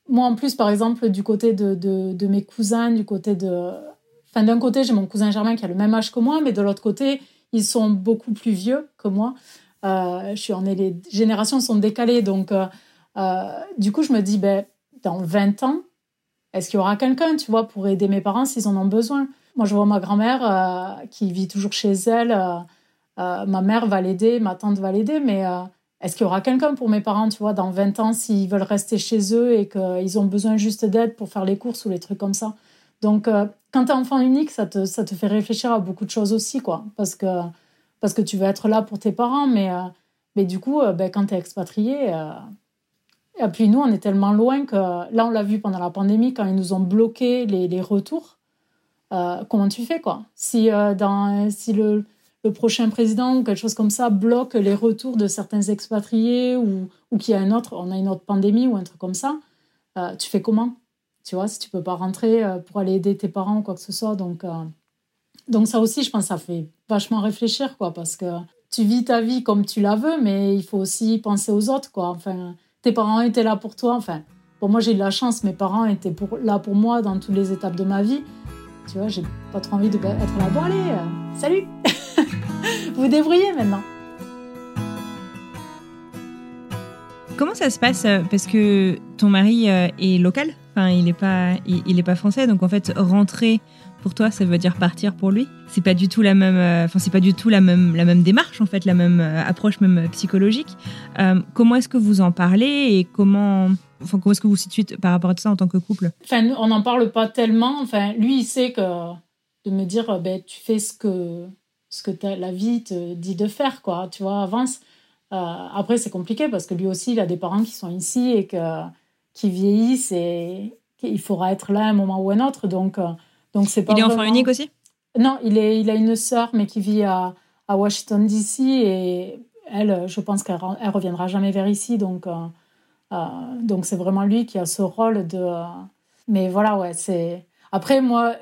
moi en plus, par exemple, du côté de, de, mes cousins, du côté de Enfin, d'un côté, j'ai mon cousin Germain qui a le même âge que moi, mais de l'autre côté, ils sont beaucoup plus vieux que moi. Euh, je suis en les générations sont décalées, donc euh, euh, du coup, je me dis, ben, dans 20 ans, est-ce qu'il y aura quelqu'un, tu vois, pour aider mes parents s'ils en ont besoin? Moi, je vois ma grand-mère qui vit toujours chez elle. ma mère va l'aider, ma tante va l'aider, mais est-ce qu'il y aura quelqu'un pour mes parents, tu vois, dans 20 ans, s'ils veulent rester chez eux et qu'ils ont besoin juste d'aide pour faire les courses ou les trucs comme ça? Donc, euh, quand tu es enfant unique, ça te, ça te fait réfléchir à beaucoup de choses aussi, quoi. Parce que, parce que tu veux être là pour tes parents, mais, euh, mais du coup, euh, ben, quand tu es expatrié, et puis nous, on est tellement loin que là, on l'a vu pendant la pandémie, quand ils nous ont bloqué les, les retours, comment tu fais, quoi? Si, dans, si le, le, prochain président ou quelque chose comme ça bloque les retours de certains expatriés ou, ou qu'il y a un autre, on a une autre pandémie ou un truc comme ça, tu fais comment? Tu vois, si tu peux pas rentrer euh, pour aller aider tes parents ou quoi que ce soit. Donc, euh, donc ça aussi, je pense, ça fait vachement réfléchir, quoi, parce que tu vis ta vie comme tu la veux, mais il faut aussi penser aux autres, quoi. Enfin, tes parents étaient là pour toi. Enfin, pour moi, j'ai eu de la chance. Mes parents étaient là pour moi dans toutes les étapes de ma vie. Tu vois, j'ai pas trop envie d'être là. Bon, allez, euh, salut Vous débrouillez maintenant. Comment ça se passe Parce que ton mari est local? Enfin, il n'est pas, il, pas français, donc en fait, rentrer pour toi, ça veut dire partir pour lui? C'est pas du tout la même, euh, enfin, c'est pas du tout la même, la même démarche en fait, la même euh, approche même psychologique. Euh, comment est-ce que vous en parlez et comment, enfin, comment est-ce que vous vous situez par rapport à ça en tant que couple? Enfin, on n'en parle pas tellement. Enfin, lui, il sait que de me dire, ben, tu fais ce que, ce que la vie te dit de faire, quoi. Tu vois, avance. après, c'est compliqué parce que lui aussi, il a des parents qui sont ici et que qui vieillissent et il faudra être là à un moment ou un autre. Donc, euh, donc c'est pas. Il est enfant unique aussi? Non, il, a une sœur, mais qui vit à, Washington, D.C. Et elle, je pense qu'elle elle reviendra jamais vers ici. Donc, euh, euh, donc c'est vraiment lui qui a ce rôle de. mais voilà, ouais, c'est. Après, moi,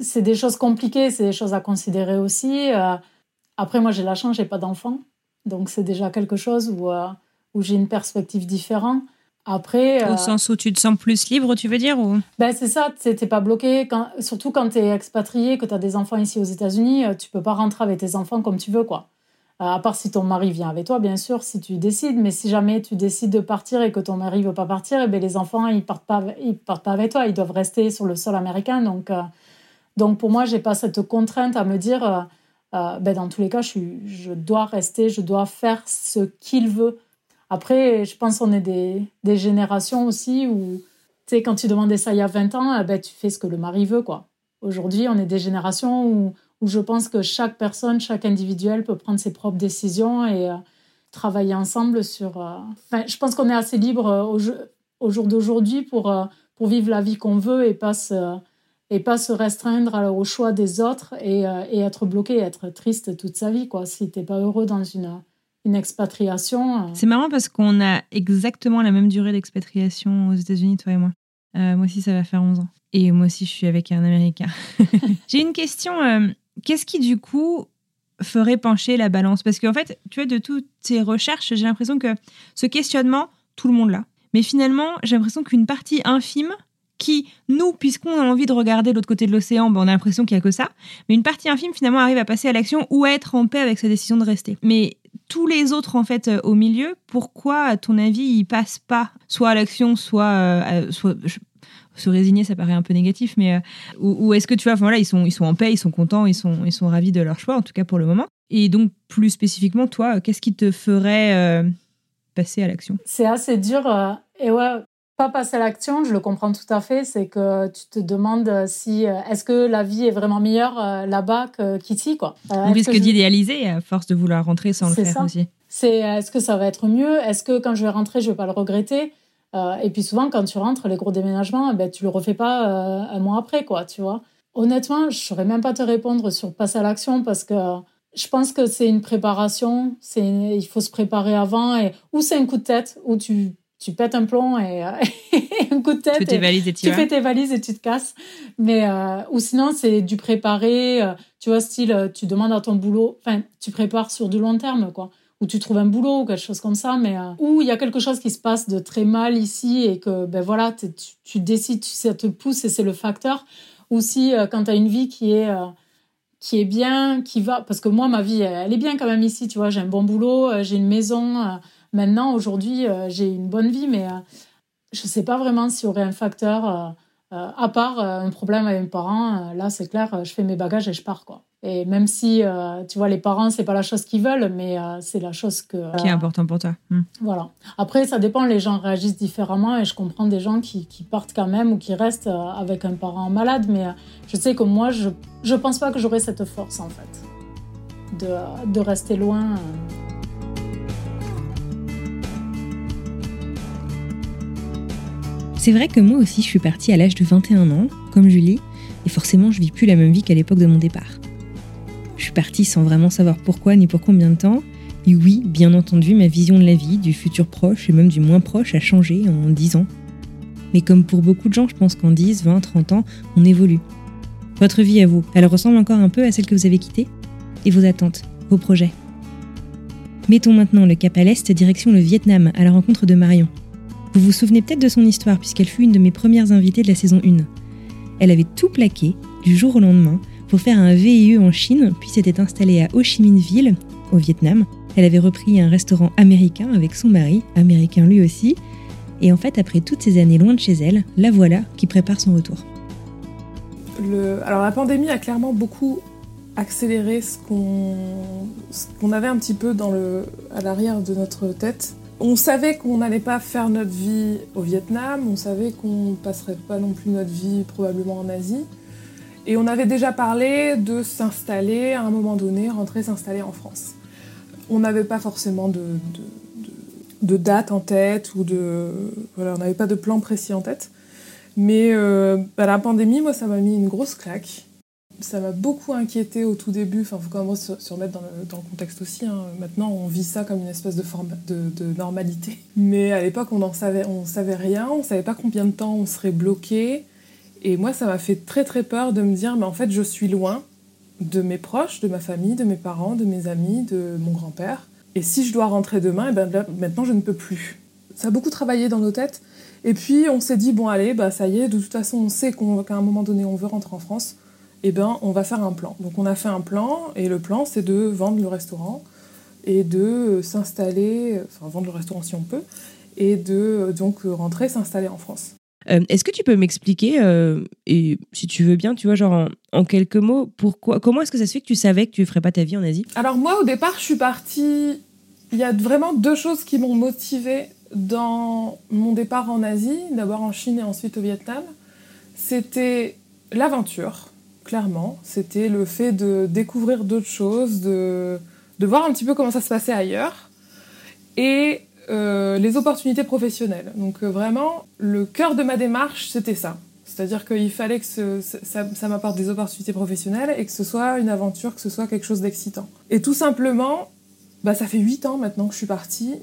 c'est des choses compliquées, c'est des choses à considérer aussi. après, moi, j'ai la chance, j'ai pas d'enfant. Donc, c'est déjà quelque chose où, où j'ai une perspective différente. Après, Au euh, sens où tu te sens plus libre, tu veux dire ou... ben C'est ça, tu n'es pas bloqué. Quand, surtout quand tu es expatrié, que tu as des enfants ici aux États-Unis, euh, tu peux pas rentrer avec tes enfants comme tu veux. quoi. Euh, à part si ton mari vient avec toi, bien sûr, si tu décides. Mais si jamais tu décides de partir et que ton mari veut pas partir, et eh ben les enfants, ils partent pas, ils partent pas avec toi. Ils doivent rester sur le sol américain. Donc, donc pour moi, j'ai pas cette contrainte à me dire, ben dans tous les cas, je, je dois rester, je dois faire ce qu'il veut. Après, je pense qu'on est des, des, générations aussi où, tu sais, quand tu demandais ça il y a 20 ans, eh ben, tu fais ce que le mari veut, quoi. Aujourd'hui, on est des générations où, où, je pense que chaque personne, chaque individuel peut prendre ses propres décisions et euh, travailler ensemble sur... Euh, enfin, je pense qu'on est assez libre euh, au, jour d'aujourd'hui pour, pour vivre la vie qu'on veut et pas se, et pas se restreindre au choix des autres et, et être bloqué, être triste toute sa vie, quoi, si t'es pas heureux dans une une expatriation. Euh. C'est marrant parce qu'on a exactement la même durée d'expatriation aux États-Unis, toi et moi. Euh, moi aussi, ça va faire 11 ans. Et moi aussi, je suis avec un Américain. J'ai une question. Euh, qu'est-ce qui, du coup, ferait pencher la balance? Parce qu'en fait, tu vois, de toutes tes recherches, j'ai l'impression que ce questionnement, tout le monde l'a. Mais finalement, j'ai l'impression qu'une partie infime qui, nous, puisqu'on a envie de regarder l'autre côté de l'océan, ben on a l'impression qu'il n'y a que ça. Mais une partie infime, finalement, arrive à passer à l'action ou à être en paix avec sa décision de rester. Mais tous les autres en fait euh, au milieu, pourquoi à ton avis ils passent pas soit à l'action, soit, euh, soit se résigner, ça paraît un peu négatif, mais euh, ou, est-ce que tu vois, voilà, ils sont ils sont en paix, ils sont contents, ils sont ils sont ravis de leur choix, en tout cas pour le moment. Et donc, plus spécifiquement, toi, qu'est-ce qui te ferait passer à l'action? C'est assez dur. et ouais, pas passer à l'action, je le comprends tout à fait. C'est que tu te demandes si est-ce que la vie est vraiment meilleure là-bas qu'ici, quoi. On risque d'idéaliser à force de vouloir rentrer sans le faire aussi. C'est est-ce que ça va être mieux? Est-ce que quand je vais rentrer, je vais pas le regretter? Et puis souvent, quand tu rentres, les gros déménagements, ben, tu le refais pas un mois après, quoi, tu vois. Honnêtement, je saurais même pas te répondre sur passer à l'action parce que je pense que c'est une préparation. C'est il faut se préparer avant et ou c'est un coup de tête où tu tu pètes un plomb et, un coup de tête. Tu fais tes valises et tu, fais tes valises et tu te casses. Mais euh, ou sinon c'est du préparer. Euh, tu vois style euh, tu demandes à ton boulot. Enfin tu prépares sur du long terme quoi. Ou tu trouves un boulot ou quelque chose comme ça. Mais où il y a quelque chose qui se passe de très mal ici et que ben voilà tu, tu décides ça te pousse et c'est le facteur aussi euh, quand tu as une vie qui est euh, qui est bien, qui va parce que moi ma vie elle est bien quand même ici, tu vois, j'ai un bon boulot, euh, j'ai une maison. Maintenant aujourd'hui, j'ai une bonne vie mais je sais pas vraiment s'il y aurait un facteur à part un problème avec mes parents, là c'est clair, je fais mes bagages et je pars quoi. Et même si, euh, tu vois, les parents, c'est pas la chose qu'ils veulent, mais euh, c'est la chose que... qui est important pour toi. Hmm. Voilà. Après, ça dépend, les gens réagissent différemment et je comprends des gens qui, qui partent quand même ou qui restent euh, avec un parent malade, mais je sais que moi, je, je pense pas que j'aurais cette force, en fait, de, de rester loin. C'est vrai que moi aussi, je suis partie à l'âge de 21 ans, comme Julie, et forcément, je vis plus la même vie qu'à l'époque de mon départ. Je suis partie sans vraiment savoir pourquoi ni pour combien de temps. Et oui, bien entendu, ma vision de la vie, du futur proche et même du moins proche a changé en 10 ans. Mais comme pour beaucoup de gens, je pense qu'en 10, 20, 30 ans, on évolue. Votre vie à vous, elle ressemble encore un peu à celle que vous avez quittée Et vos attentes, vos projets Mettons maintenant le cap à l'est, direction le Vietnam, à la rencontre de Marion. Vous vous souvenez peut-être de son histoire, puisqu'elle fut une de mes premières invitées de la saison 1. Elle avait tout plaqué, du jour au lendemain, pour faire un VIE en Chine, puis s'était installée à Ho Chi Minh Ville, au Vietnam. Elle avait repris un restaurant américain avec son mari, américain lui aussi. Et en fait, après toutes ces années loin de chez elle, la voilà qui prépare son retour. Alors la pandémie a clairement beaucoup accéléré ce qu'on avait un petit peu à l'arrière de notre tête. On savait qu'on n'allait pas faire notre vie au Vietnam, on savait qu'on ne passerait pas non plus notre vie probablement en Asie. Et on avait déjà parlé de s'installer à un moment donné, rentrer s'installer en France. On n'avait pas forcément de, date en tête ou de. Voilà, on n'avait pas de plan précis en tête. Mais euh, bah, la pandémie, moi, ça m'a mis une grosse claque. Ça m'a beaucoup inquiété au tout début. Enfin, faut quand même se, remettre dans le, contexte aussi. Hein. Maintenant, on vit ça comme une espèce de, normalité. Mais à l'époque, on n'en savait, on savait rien. On savait pas combien de temps on serait bloqué. Et moi, ça m'a fait très très peur de me dire, mais en fait, je suis loin de mes proches, de ma famille, de mes parents, de mes amis, de mon grand-père. Et si je dois rentrer demain, et eh ben maintenant, je ne peux plus. Ça a beaucoup travaillé dans nos têtes. Et puis, on s'est dit, bon, allez, bah, ça y est, de toute façon, on sait qu'à un moment donné, on veut rentrer en France. Eh ben, on va faire un plan. Donc, on a fait un plan, et le plan, c'est de vendre le restaurant et de s'installer, enfin, vendre le restaurant si on peut, et de donc rentrer, s'installer en France. Euh, est-ce que tu peux m'expliquer, euh, et si tu veux bien, tu vois, genre en, quelques mots, pourquoi, comment est-ce que ça se fait que tu savais que tu ne ferais pas ta vie en Asie? Alors moi, au départ, je suis partie. Il y a vraiment deux choses qui m'ont motivée dans mon départ en Asie, d'abord en Chine et ensuite au Vietnam. C'était l'aventure, clairement. C'était le fait de découvrir d'autres choses, de, de voir un petit peu comment ça se passait ailleurs. Et euh, les opportunités professionnelles. Donc euh, vraiment, le cœur de ma démarche, c'était ça. C'est-à-dire qu'il fallait que ça, m'apporte des opportunités professionnelles et que ce soit une aventure, que ce soit quelque chose d'excitant. Et tout simplement, bah, ça fait huit ans maintenant que je suis partie.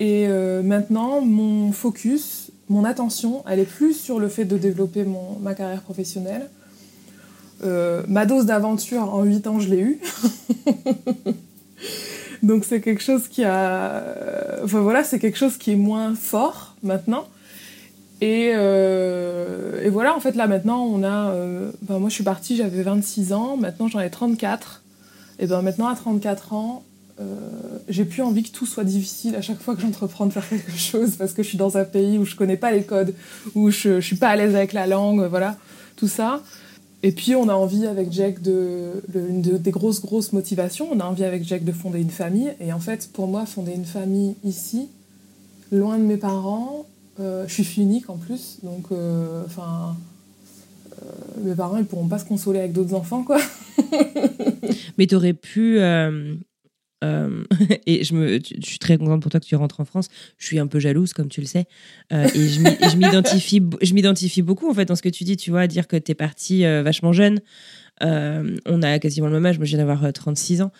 Et euh, maintenant, mon focus, mon attention, elle est plus sur le fait de développer mon, ma carrière professionnelle. Ma dose d'aventure en huit ans, je l'ai eue. Donc c'est quelque chose qui a, enfin voilà, c'est quelque chose qui est moins fort maintenant. Et, euh, voilà, en fait là maintenant on a, euh, ben, moi je suis partie, j'avais 26 ans, maintenant j'en ai 34. Et ben maintenant à 34 ans, euh, j'ai plus envie que tout soit difficile à chaque fois que j'entreprends de faire quelque chose parce que je suis dans un pays où je connais pas les codes, où je, je suis pas à l'aise avec la langue, voilà, tout ça. Et puis on a envie avec Jack de, une des grosses grosses motivations, on a envie avec Jack de fonder une famille. Et en fait, pour moi, fonder une famille ici, loin de mes parents, euh, je suis fille unique en plus, donc euh, enfin. Euh, mes parents, ils pourront pas se consoler avec d'autres enfants, quoi. Mais tu aurais pu euh, et je, me, je suis très contente pour toi que tu rentres en France. Je suis un peu jalouse, comme tu le sais. Euh, et je m'identifie, beaucoup, en fait, dans ce que tu dis, tu vois, dire que tu es partie euh, vachement jeune. on a quasiment le même âge. Moi, je viens d'avoir 36 ans.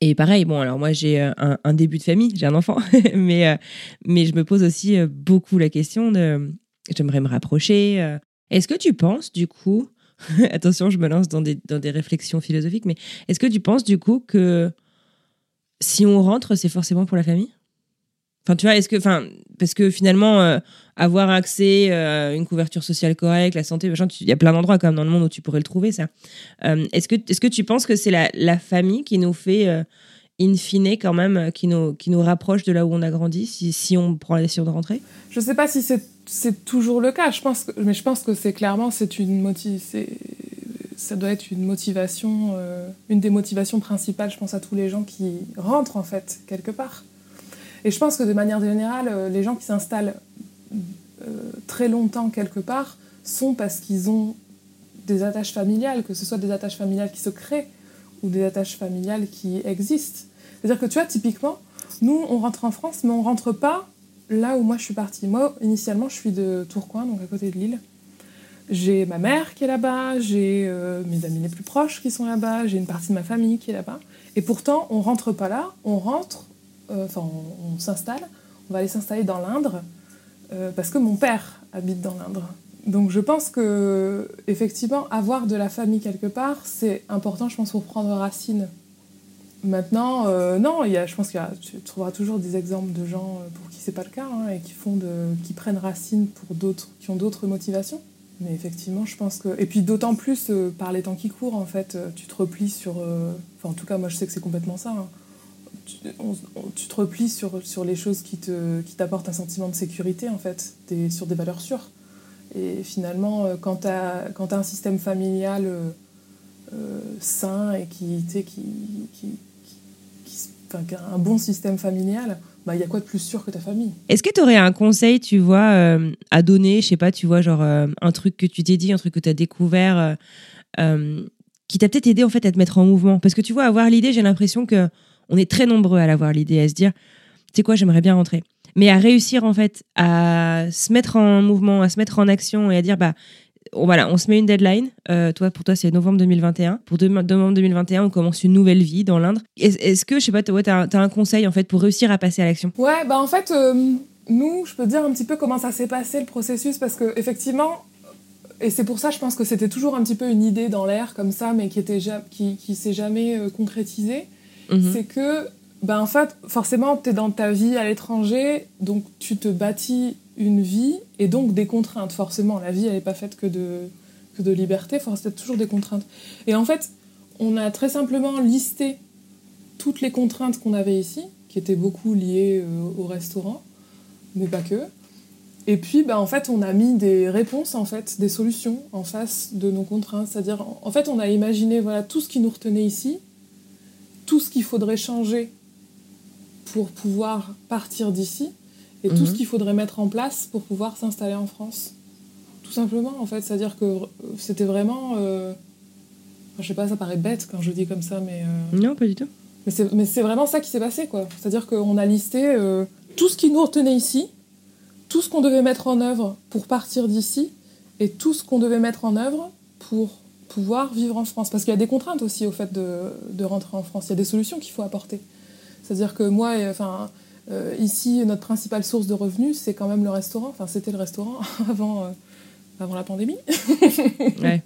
Et pareil, bon, alors moi, j'ai un, un, début de famille, j'ai un enfant. mais, mais je me pose aussi beaucoup la question de j'aimerais me rapprocher. Est-ce que tu penses, du coup, attention, je me lance dans des, dans des réflexions philosophiques, mais est-ce que tu penses, du coup, que si on rentre, c'est forcément pour la famille? Enfin, tu vois, est-ce que, enfin, parce que finalement, euh, avoir accès euh, à une couverture sociale correcte, la santé, il y a plein d'endroits dans le monde où tu pourrais le trouver, ça. Euh, est-ce que, est-ce que tu penses que c'est la, la, famille qui nous fait, in fine, quand même, qui nous, qui nous rapproche de là où on a grandi, si, si on prend la décision de rentrer? Je sais pas si c'est, toujours le cas, je pense mais je pense que c'est clairement, c'est une motive, c'est ça doit être une motivation, euh, une des motivations principales, je pense, à tous les gens qui rentrent, en fait, quelque part. Et je pense que de manière générale, euh, les gens qui s'installent euh, très longtemps quelque part sont parce qu'ils ont des attaches familiales, que ce soit des attaches familiales qui se créent ou des attaches familiales qui existent. C'est-à-dire que tu vois, typiquement, nous, on rentre en France, mais on rentre pas là où moi je suis partie. Moi, initialement, je suis de Tourcoing, donc à côté de Lille. J'ai ma mère qui est là-bas, j'ai euh, mes amis les plus proches qui sont là-bas, j'ai une partie de ma famille qui est là-bas. Et pourtant, on rentre pas là, on rentre, euh, enfin, on, s'installe, on va aller s'installer dans l'Indre, euh, parce que mon père habite dans l'Indre. Donc je pense que, effectivement, avoir de la famille quelque part, c'est important, je pense, pour prendre racine. Maintenant, non, y a, je pense que tu trouveras toujours des exemples de gens pour qui c'est pas le cas, hein, et qui, font de, qui prennent racine pour d'autres, qui ont d'autres motivations. Mais effectivement, je pense que. Et puis d'autant plus euh, par les temps qui courent, en fait, euh, tu te replies sur. Euh, enfin, en tout cas, moi, je sais que c'est complètement ça. Hein. Tu, te replies sur, sur les choses qui, te, qui t'apportent un sentiment de sécurité, en fait, sur des valeurs sûres. Et finalement, quand tu as, un système familial sain et qui, qui, qui, qui, un bon système familial, bah, y a quoi de plus sûr que ta famille? Est-ce que tu aurais un conseil, tu vois, euh, à donner? Je sais pas, tu vois, genre euh, un truc que tu t'es dit, un truc que tu as découvert, euh, qui t'a peut-être aidé en fait à te mettre en mouvement? Parce que tu vois, avoir l'idée, j'ai l'impression que on est très nombreux à l'avoir l'idée, à se dire, tu sais quoi, j'aimerais bien rentrer. Mais à réussir en fait à se mettre en mouvement, à se mettre en action et à dire, bah voilà, on se met une deadline. Euh, toi, pour toi, c'est novembre 2021. Pour novembre 2021, on commence une nouvelle vie dans l'Indre. Est-ce que, je sais pas, tu as, un conseil en fait pour réussir à passer à l'action? Ouais, bah en fait, euh, nous, je peux te dire un petit peu comment ça s'est passé le processus parce que effectivement, et c'est pour ça, je pense que c'était toujours un petit peu une idée dans l'air comme ça, mais qui était qui, qui s'est jamais euh, concrétisée. Mhm. C'est que, bah en fait, forcément, tu es dans ta vie à l'étranger, donc tu te bâtis une vie et donc des contraintes. Forcément, la vie, n'est pas faite que de, que de liberté, il toujours des contraintes. Et en fait, on a très simplement listé toutes les contraintes qu'on avait ici, qui étaient beaucoup liées euh, au restaurant, mais pas que. Et puis, bah, en fait, on a mis des réponses, en fait, des solutions en face de nos contraintes. C'est-à-dire, en fait, on a imaginé voilà, tout ce qui nous retenait ici, tout ce qu'il faudrait changer pour pouvoir partir d'ici, et tout ce mhm. qu'il faudrait mettre en place pour pouvoir s'installer en France. Tout simplement, en fait. C'est-à-dire que c'était vraiment. Euh... je sais pas, ça paraît bête quand je dis comme ça, mais. Euh, non, pas du tout. Mais c'est vraiment ça qui s'est passé, quoi. C'est-à-dire qu'on a listé euh, tout ce qui nous retenait ici, tout ce qu'on devait mettre en œuvre pour partir d'ici, et tout ce qu'on devait mettre en œuvre pour pouvoir vivre en France. Parce qu'il y a des contraintes aussi au fait de, de rentrer en France. Il y a des solutions qu'il faut apporter. C'est-à-dire que moi, enfin euh, ici, notre principale source de revenus, c'est quand même le restaurant. Enfin, c'était le restaurant avant, euh, avant la pandémie.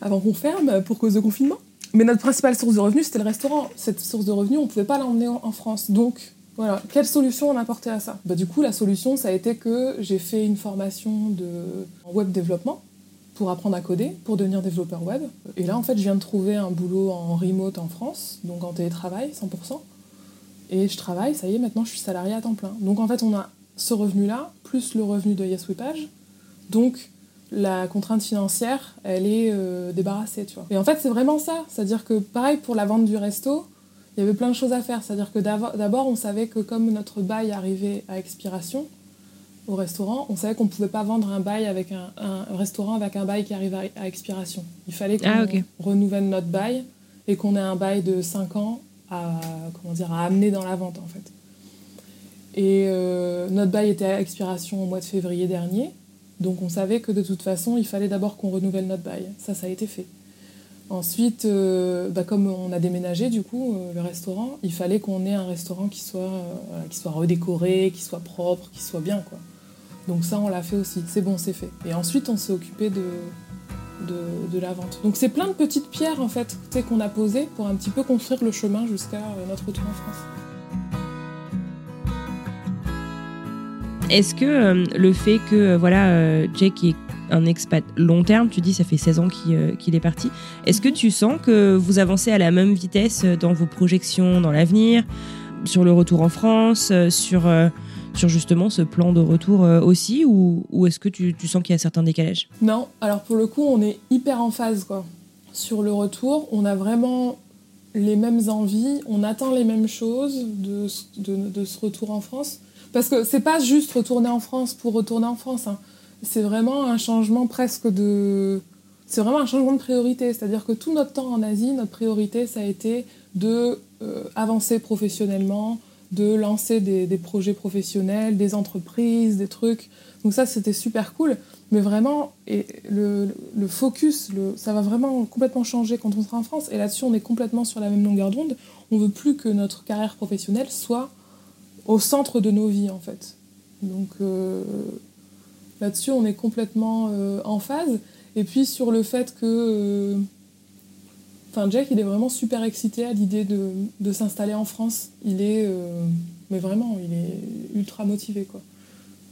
avant qu'on ferme pour cause de confinement. Mais notre principale source de revenus, c'était le restaurant. Cette source de revenus, on ne pouvait pas l'emmener en, France. Donc, voilà. Quelle solution on apportait à ça? Bah, Du coup, la solution, ça a été que j'ai fait une formation de web développement pour apprendre à coder, pour devenir développeur web. Et là, en fait, je viens de trouver un boulot en remote en France, donc en télétravail, 100%. Et je travaille, ça y est, maintenant je suis salarié à temps plein. Donc en fait, on a ce revenu-là, plus le revenu de Yes Donc la contrainte financière, elle est euh, débarrassée, tu vois. Et en fait, c'est vraiment ça. C'est-à-dire que, pareil, pour la vente du resto, il y avait plein de choses à faire. C'est-à-dire que d'abord, on savait que comme notre bail arrivait à expiration au restaurant, on savait qu'on ne pouvait pas vendre un bail avec un, restaurant avec un bail qui arrive à, expiration. Il fallait qu'on ah, renouvelle notre bail et qu'on ait un bail de 5 ans à, comment dire, à amener dans la vente, en fait. Et euh, notre bail était à expiration au mois de février dernier. Donc on savait que de toute façon, il fallait d'abord qu'on renouvelle notre bail. Ça, ça a été fait. Ensuite, euh, bah, comme on a déménagé du coup euh, le restaurant, il fallait qu'on ait un restaurant qui soit, qui soit redécoré, qui soit propre, qui soit bien quoi. Donc ça, on l'a fait aussi. C'est bon, c'est fait. Et ensuite, on s'est occupé de, de, la vente. Donc c'est plein de petites pierres en fait qu'on a posées pour un petit peu construire le chemin jusqu'à notre retour en France. Est-ce que euh, le fait que euh, voilà, euh, Jake est un expat long terme, tu dis ça fait 16 ans qu'il est parti, est-ce que tu sens que vous avancez à la même vitesse dans vos projections dans l'avenir, sur le retour en France, sur, sur justement ce plan de retour aussi, ou, est-ce que tu, sens qu'il y a certains décalages? Non, alors pour le coup on est hyper en phase quoi. Sur le retour, on a vraiment les mêmes envies, on attend les mêmes choses de ce retour en France. Parce que c'est pas juste retourner en France pour retourner en France. Hein. C'est vraiment un changement presque de. C'est vraiment un changement de priorité. C'est-à-dire que tout notre temps en Asie, notre priorité, ça a été de euh, avancer professionnellement, de lancer des, projets professionnels, des entreprises, des trucs. Donc ça, c'était super cool. Mais vraiment, le, focus, ça va vraiment complètement changer quand on sera en France. Et là-dessus, on est complètement sur la même longueur d'onde. On veut plus que notre carrière professionnelle soit au centre de nos vies en fait. Donc euh, là-dessus, on est complètement euh, en phase. Et puis sur le fait que... Euh, enfin, Jack, il est vraiment super excité à l'idée de, de s'installer en France. Il est... mais vraiment, il est ultra motivé quoi.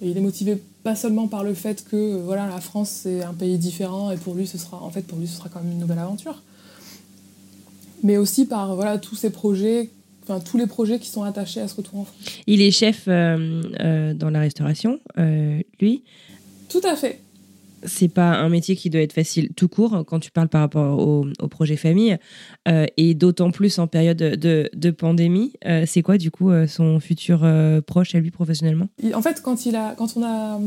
Et il est motivé pas seulement par le fait que voilà la France c'est un pays différent et pour lui ce sera en fait pour lui ce sera quand même une nouvelle aventure mais aussi par voilà tous ces projets enfin, tous les projets qui sont attachés à ce retour en France. Il est chef euh, euh, dans la restauration, euh, lui Tout à fait. C'est pas un métier qui doit être facile tout court quand tu parles par rapport au, projet famille et d'autant plus en période de, de pandémie. c'est quoi du coup son futur proche à lui professionnellement? En fait, quand, il a, quand on a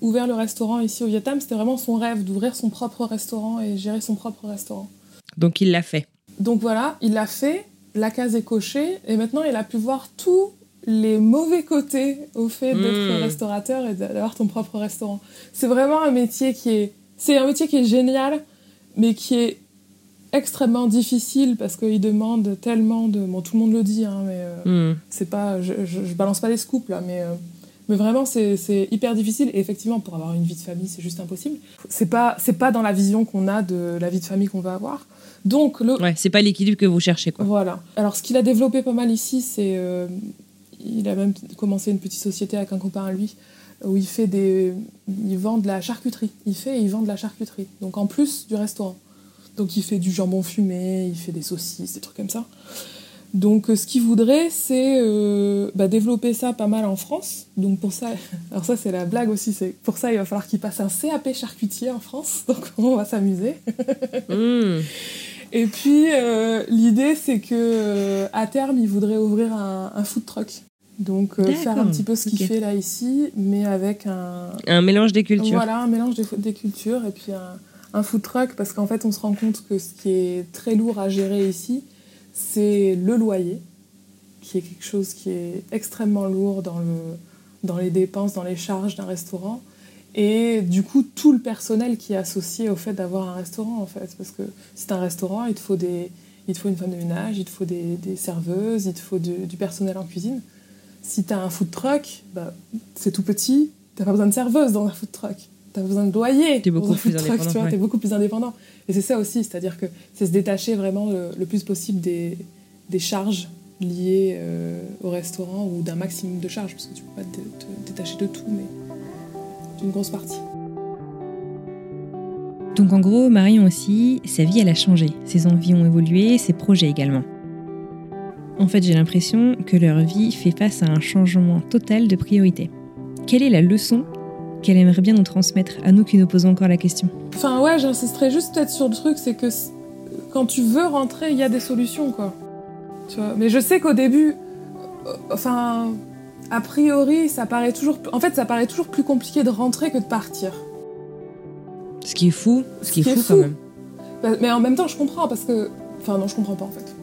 ouvert le restaurant ici au Vietnam, c'était vraiment son rêve d'ouvrir son propre restaurant et gérer son propre restaurant. Donc il l'a fait. Donc voilà, il l'a fait la case est cochée et maintenant il a pu voir tous les mauvais côtés au fait d'être hmm. restaurateur et d'avoir ton propre restaurant. C'est vraiment un métier qui est c'est un métier qui est génial mais qui est extrêmement difficile parce qu'il demande tellement de bon tout le monde le dit hein, mais euh, hmm. c'est pas je, je, balance pas les scoops là mais euh, mais vraiment c'est hyper difficile et effectivement pour avoir une vie de famille c'est juste impossible c'est pas c'est pas dans la vision qu'on a de la vie de famille qu'on va avoir donc, le... ouais, c'est pas l'équilibre que vous cherchez, quoi. Voilà. Alors, ce qu'il a développé pas mal ici, c'est. Euh, il a même commencé une petite société avec un copain à lui, où il fait des. Il vend de la charcuterie. Il fait et il vend de la charcuterie. Donc, en plus du restaurant. Donc, il fait du jambon fumé, il fait des saucisses, des trucs comme ça. Donc, euh, ce qu'il voudrait, c'est euh, bah, développer ça pas mal en France. Donc, pour ça, alors ça, c'est la blague aussi. C'est pour ça, il va falloir qu'il passe un CAP charcutier en France. Donc, on va s'amuser. Mmh. Et puis, euh, l'idée, c'est que euh, à terme, il voudrait ouvrir un, food truck. Donc, euh, faire un petit peu ce qu'il fait là ici, mais avec un. Un mélange des cultures. Voilà, un mélange des, des cultures et puis un, un food truck, parce qu'en fait, on se rend compte que ce qui est très lourd à gérer ici, c'est le loyer, qui est quelque chose qui est extrêmement lourd dans, le, dans les dépenses, dans les charges d'un restaurant et du coup tout le personnel qui est associé au fait d'avoir un restaurant en fait parce que c'est un restaurant il te faut des il te faut une femme de ménage il te faut des, des serveuses il te faut du personnel en cuisine si tu as un food truck bah, c'est tout petit. T'as pas besoin de serveuse dans un food truck. Tu as besoin de loyer es beaucoup plus indépendant tu vois, es beaucoup plus indépendant. Et c'est ça aussi c'est à dire que c'est se détacher vraiment le, plus possible des, des charges liées euh, au restaurant ou d'un maximum de charges parce que tu peux pas te, te détacher de tout mais une grosse partie. Donc en gros, Marion aussi, sa vie elle a changé, ses envies ont évolué, ses projets également. En fait, j'ai l'impression que leur vie fait face à un changement total de priorité. Quelle est la leçon qu'elle aimerait bien nous transmettre, à nous qui nous posons encore la question? Enfin ouais, j'insisterai juste peut-être sur le truc, c'est que quand tu veux rentrer, il y a des solutions, quoi. Tu vois Mais je sais qu'au début, euh, enfin, a priori, ça paraît toujours, en fait, ça paraît toujours plus compliqué de rentrer que de partir. Ce qui est fou, ce qui est, fou, quand même. Bah, mais en même temps, je comprends parce que, enfin non, je comprends pas en fait.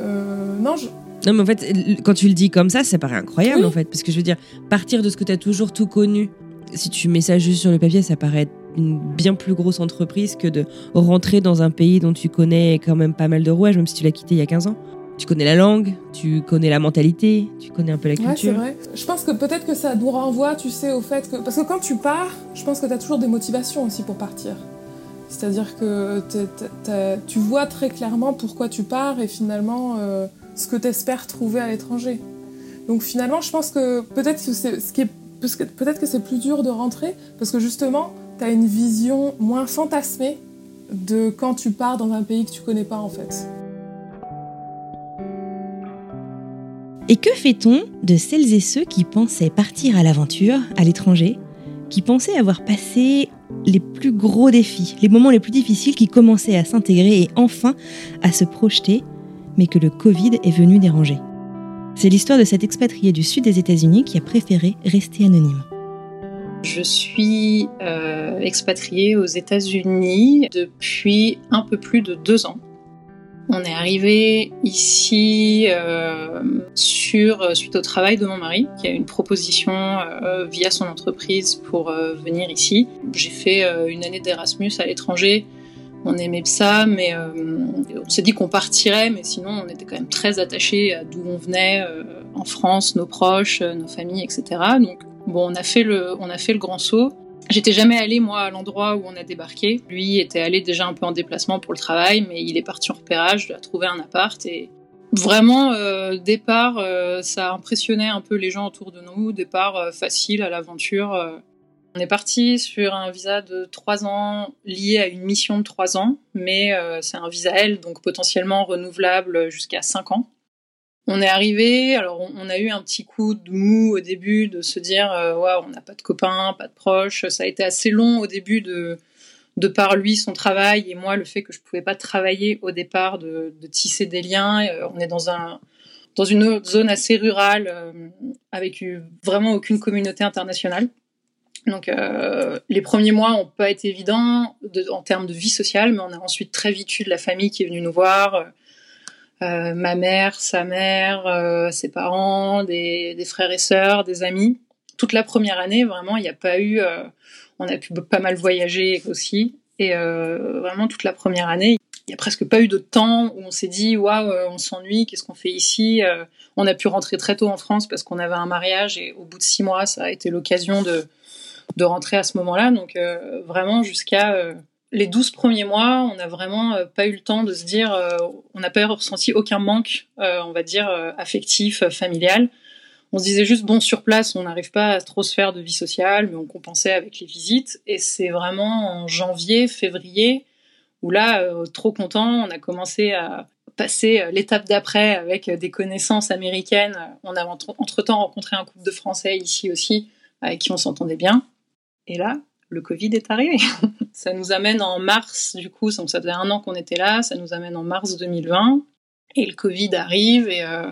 Euh, non, je... Non, mais en fait, quand tu le dis comme ça, ça paraît incroyable en fait. Parce que je veux dire, partir de ce que tu as toujours tout connu, si tu mets ça juste sur le papier, ça paraît une bien plus grosse entreprise que de rentrer dans un pays dont tu connais quand même pas mal de rouages, même si tu l'as quitté il y a 15 ans. Tu connais la langue, tu connais la mentalité, tu connais un peu la culture. Ouais, c'est vrai. Je pense que peut-être que ça nous renvoie, tu sais, au fait que. Parce que quand tu pars, je pense que tu as toujours des motivations aussi pour partir. C'est-à-dire que tu vois très clairement pourquoi tu pars et finalement euh, ce que tu espères trouver à l'étranger. Donc finalement, je pense que peut-être que c'est ce c'est plus dur de rentrer parce que justement, tu as une vision moins fantasmée de quand tu pars dans un pays que tu connais pas en fait. Et que fait-on de celles et ceux qui pensaient partir à l'aventure, à l'étranger, qui pensaient avoir passé les plus gros défis, les moments les plus difficiles, qui commençaient à s'intégrer et enfin à se projeter, mais que le Covid est venu déranger C'est l'histoire de cet expatrié du sud des États-Unis qui a préféré rester anonyme. Je suis euh, expatriée aux États-Unis depuis un peu plus de deux ans. On est arrivé ici euh, sur, euh, suite au travail de mon mari, qui a une proposition euh, via son entreprise pour venir ici. J'ai fait une année d'Erasmus à l'étranger. On aimait ça, mais on s'est dit qu'on partirait, mais sinon on était quand même très attachés à d'où on venait, en France, nos proches, nos familles, etc. Donc bon, on a fait le, on a fait le grand saut. J'étais jamais allée, moi, à l'endroit où on a débarqué. Lui était allé déjà un peu en déplacement pour le travail, mais il est parti en repérage, il a trouvé un appart et vraiment, euh, départ, euh, ça impressionnait un peu les gens autour de nous. Départ euh, facile à l'aventure. On est parti sur un visa de trois ans lié à une mission de trois ans, mais c'est un visa L, donc potentiellement renouvelable jusqu'à cinq ans. On est arrivé, alors on, a eu un petit coup de mou au début de se dire euh, on n'a pas de copains, pas de proches. Ça a été assez long au début de de par lui son travail et moi le fait que je pouvais pas travailler au départ de, de tisser des liens. Euh, on est dans un dans une zone assez rurale euh, avec vraiment aucune communauté internationale. Donc euh, les premiers mois n'ont pas été évidents de, en termes de vie sociale, mais on a ensuite très vite eu de la famille qui est venue nous voir euh, ma mère, sa mère, euh, ses parents, des, frères et sœurs, des amis. Toute la première année, vraiment, il n'y a pas eu. Euh, on a pu pas mal voyager aussi, et vraiment toute la première année, il n'y a presque pas eu de temps où on s'est dit waouh, on s'ennuie, qu'est-ce qu'on fait ici On a pu rentrer très tôt en France parce qu'on avait un mariage, et au bout de six mois, ça a été l'occasion de de rentrer à ce moment-là. Donc vraiment jusqu'à les 12 premiers mois, on n'a vraiment euh, pas eu le temps de se dire, euh, on n'a pas ressenti aucun manque, euh, on va dire, affectif, familial. On se disait juste, bon, sur place, on n'arrive pas à trop se faire de vie sociale, mais on compensait avec les visites. Et c'est vraiment en janvier, février, où là, trop content, on a commencé à passer l'étape d'après avec des connaissances américaines. On a entre-temps rencontré un couple de Français ici aussi, avec qui on s'entendait bien. Et là, le Covid est arrivé. ça nous amène en mars, du coup, ça faisait un an qu'on était là, ça nous amène en mars 2020. Et le Covid arrive et euh,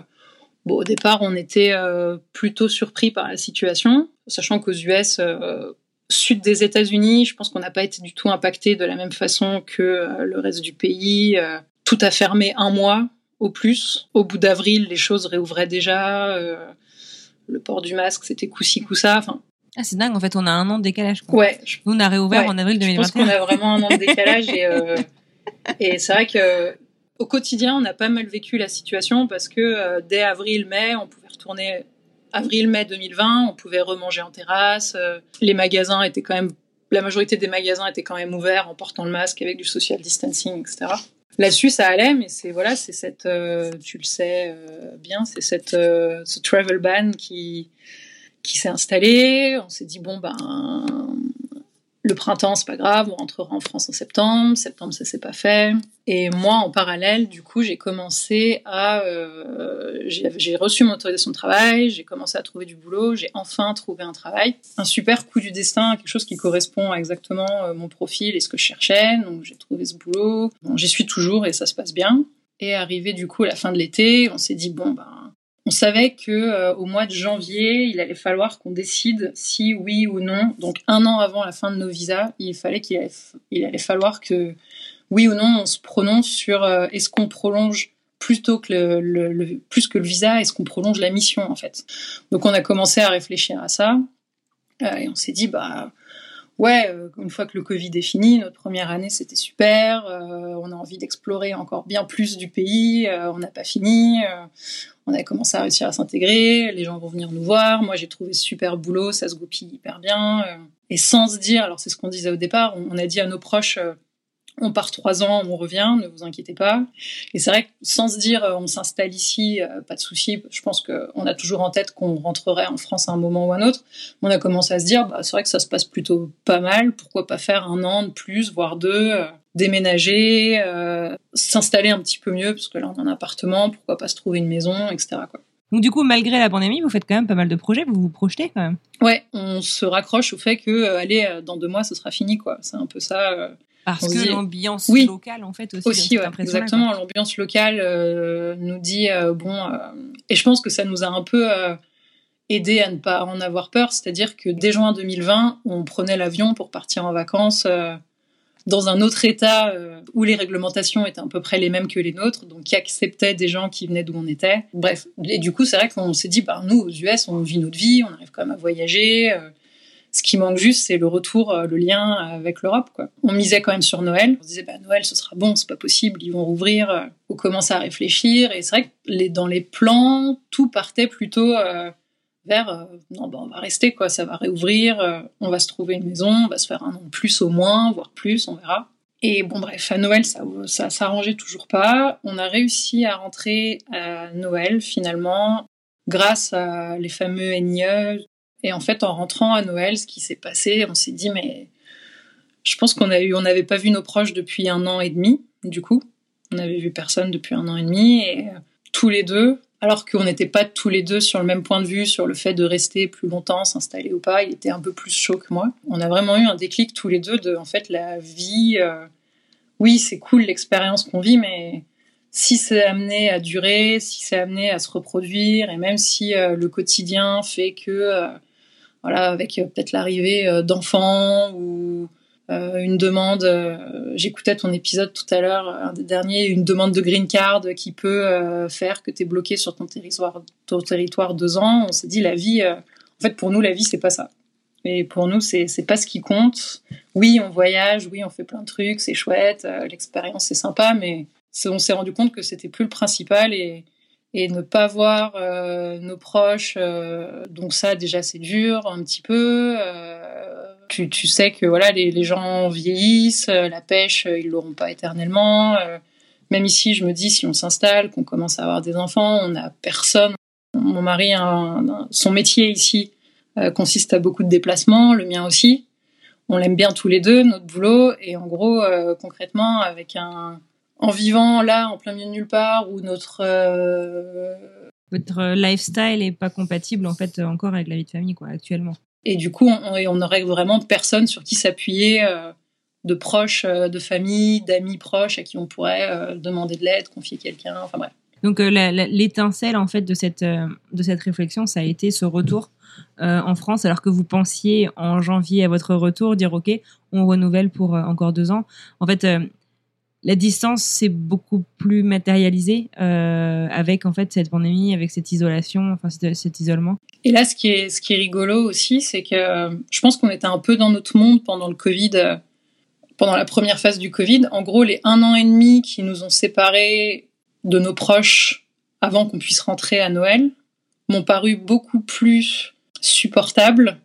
bon, au départ, on était euh, plutôt surpris par la situation, sachant qu'aux US, euh, sud des États-Unis, je pense qu'on n'a pas été du tout impacté de la même façon que le reste du pays. Tout a fermé un mois au plus. Au bout d'avril, les choses réouvraient déjà. le port du masque, c'était coup-ci, ah, c'est dingue, en fait, on a un an de décalage. Quoi. Ouais. Nous, on a réouvert en avril 2021. Je pense qu'on a vraiment un an de décalage et, euh, et c'est vrai que au quotidien, on a pas mal vécu la situation parce que euh, dès avril-mai, on pouvait retourner avril-mai 2020, on pouvait remanger en terrasse. Euh, les magasins étaient quand même, la majorité des magasins étaient quand même ouverts en portant le masque avec du social distancing, etc. Là-dessus, ça allait, mais c'est voilà, c'est cette, euh, tu le sais bien, c'est cette ce travel ban qui qui s'est installé. On s'est dit bon ben le printemps, c'est pas grave, on rentrera en France en septembre. Septembre, ça s'est pas fait. Et moi, en parallèle, du coup, j'ai commencé à, euh, j'ai reçu mon autorisation de travail, j'ai commencé à trouver du boulot, j'ai enfin trouvé un travail, un super coup du destin, quelque chose qui correspond à exactement euh, mon profil et ce que je cherchais. Donc, j'ai trouvé ce boulot. J'y suis toujours et ça se passe bien. Et arrivé du coup à la fin de l'été, on s'est dit bon ben on savait que euh, au mois de janvier, il allait falloir qu'on décide si oui ou non. Donc un an avant la fin de nos visas, il fallait qu'il allait, falloir que oui ou non on se prononce sur euh, est-ce qu'on prolonge plutôt que le, le, plus que le visa, est-ce qu'on prolonge la mission en fait. Donc on a commencé à réfléchir à ça euh, et on s'est dit bah ouais, euh, une fois que le Covid est fini, notre première année c'était super, euh, on a envie d'explorer encore bien plus du pays, euh, on n'a pas fini, on a commencé à réussir à s'intégrer, les gens vont venir nous voir, moi j'ai trouvé super boulot, ça se goupille hyper bien, et sans se dire, alors c'est ce qu'on disait au départ, on, a dit à nos proches, on part trois ans, on revient, ne vous inquiétez pas. Et c'est vrai que sans se dire on s'installe ici, pas de souci, je pense qu'on a toujours en tête qu'on rentrerait en France à un moment ou un autre. On a commencé à se dire, bah, c'est vrai que ça se passe plutôt pas mal, pourquoi pas faire un an de plus, voire deux, déménager, euh, s'installer un petit peu mieux, parce que là on a un appartement, pourquoi pas se trouver une maison, etc. Quoi. Donc du coup, malgré la pandémie, vous faites quand même pas mal de projets, vous vous projetez quand même. Ouais, on se raccroche au fait que, allez, dans deux mois, ce sera fini, quoi. C'est un peu ça. Parce que l'ambiance locale, en fait, aussi. Aussi, exactement. L'ambiance locale euh, nous dit, euh, bon, euh, et je pense que ça nous a un peu aidé à ne pas en avoir peur. C'est-à-dire que dès juin 2020, on prenait l'avion pour partir en vacances dans un autre État où les réglementations étaient à peu près les mêmes que les nôtres, donc qui acceptait des gens qui venaient d'où on était. Bref, et du coup, c'est vrai qu'on s'est dit, bah, nous, aux US, on vit notre vie, on arrive quand même à voyager ce qui manque juste, c'est le retour, euh, le lien avec l'Europe. Quoi. On misait quand même sur Noël. On se disait, bah, Noël, ce sera bon, c'est pas possible, ils vont rouvrir. Euh, on commence à réfléchir. Et c'est vrai que dans les plans, tout partait plutôt euh, vers, non, bah, on va rester, quoi, ça va réouvrir, on va se trouver une maison, on va se faire un an plus au moins, voire plus, on verra. Et bon, bref, à Noël, ça, ça s'arrangeait toujours pas. On a réussi à rentrer à Noël, finalement, grâce à les fameux NIE, et en fait, en rentrant à Noël, ce qui s'est passé, on s'est dit, mais je pense qu'on n'avait pas vu nos proches depuis un an et demi, du coup. On n'avait vu personne depuis un an et demi, et euh, tous les deux, alors qu'on n'était pas tous les deux sur le même point de vue sur le fait de rester plus longtemps, s'installer ou pas, il était un peu plus chaud que moi. On a vraiment eu un déclic tous les deux de, en fait, la vie. Euh, oui, c'est cool l'expérience qu'on vit, mais si c'est amené à durer, si c'est amené à se reproduire, et même si euh, le quotidien fait que voilà, avec euh, peut-être l'arrivée euh, d'enfants ou euh, une demande. J'écoutais ton épisode tout à l'heure, un des derniers, une demande de green card qui peut faire que tu es bloqué sur ton territoire, deux ans. On s'est dit la vie, en fait pour nous la vie c'est pas ça. Et pour nous c'est pas ce qui compte. Oui on voyage, oui on fait plein de trucs, c'est chouette, l'expérience c'est sympa, mais on s'est rendu compte que c'était plus le principal et et ne pas voir euh, nos proches. Euh, donc ça, déjà, c'est dur un petit peu. Euh, tu, tu, sais que voilà, les, les gens vieillissent, la pêche, ils l'auront pas éternellement. même ici, je me dis, si on s'installe, qu'on commence à avoir des enfants, on n'a personne. Mon mari, son métier ici consiste à beaucoup de déplacements, le mien aussi. On l'aime bien tous les deux, notre boulot, et en gros, concrètement, avec un en vivant là, en plein milieu de nulle part, où notre euh, votre lifestyle est pas compatible en fait encore avec la vie de famille quoi actuellement. Et du coup, on, on aurait vraiment personne sur qui s'appuyer, euh, de proches, euh, de famille, d'amis proches à qui on pourrait demander de l'aide, confier quelqu'un, enfin bref. Donc l'étincelle en fait de cette de cette réflexion, ça a été ce retour en France, alors que vous pensiez en janvier à votre retour dire ok, on renouvelle pour encore deux ans. En fait, la distance c'est beaucoup plus matérialisé euh, avec en fait cette pandémie, avec cette isolation, enfin cet, isolement. Et là, ce qui est ce qui est rigolo aussi, c'est que euh, je pense qu'on était un peu dans notre monde pendant le Covid, euh, pendant la première phase du Covid. En gros, les un an et demi qui nous ont séparés de nos proches avant qu'on puisse rentrer à Noël m'ont paru beaucoup plus supportables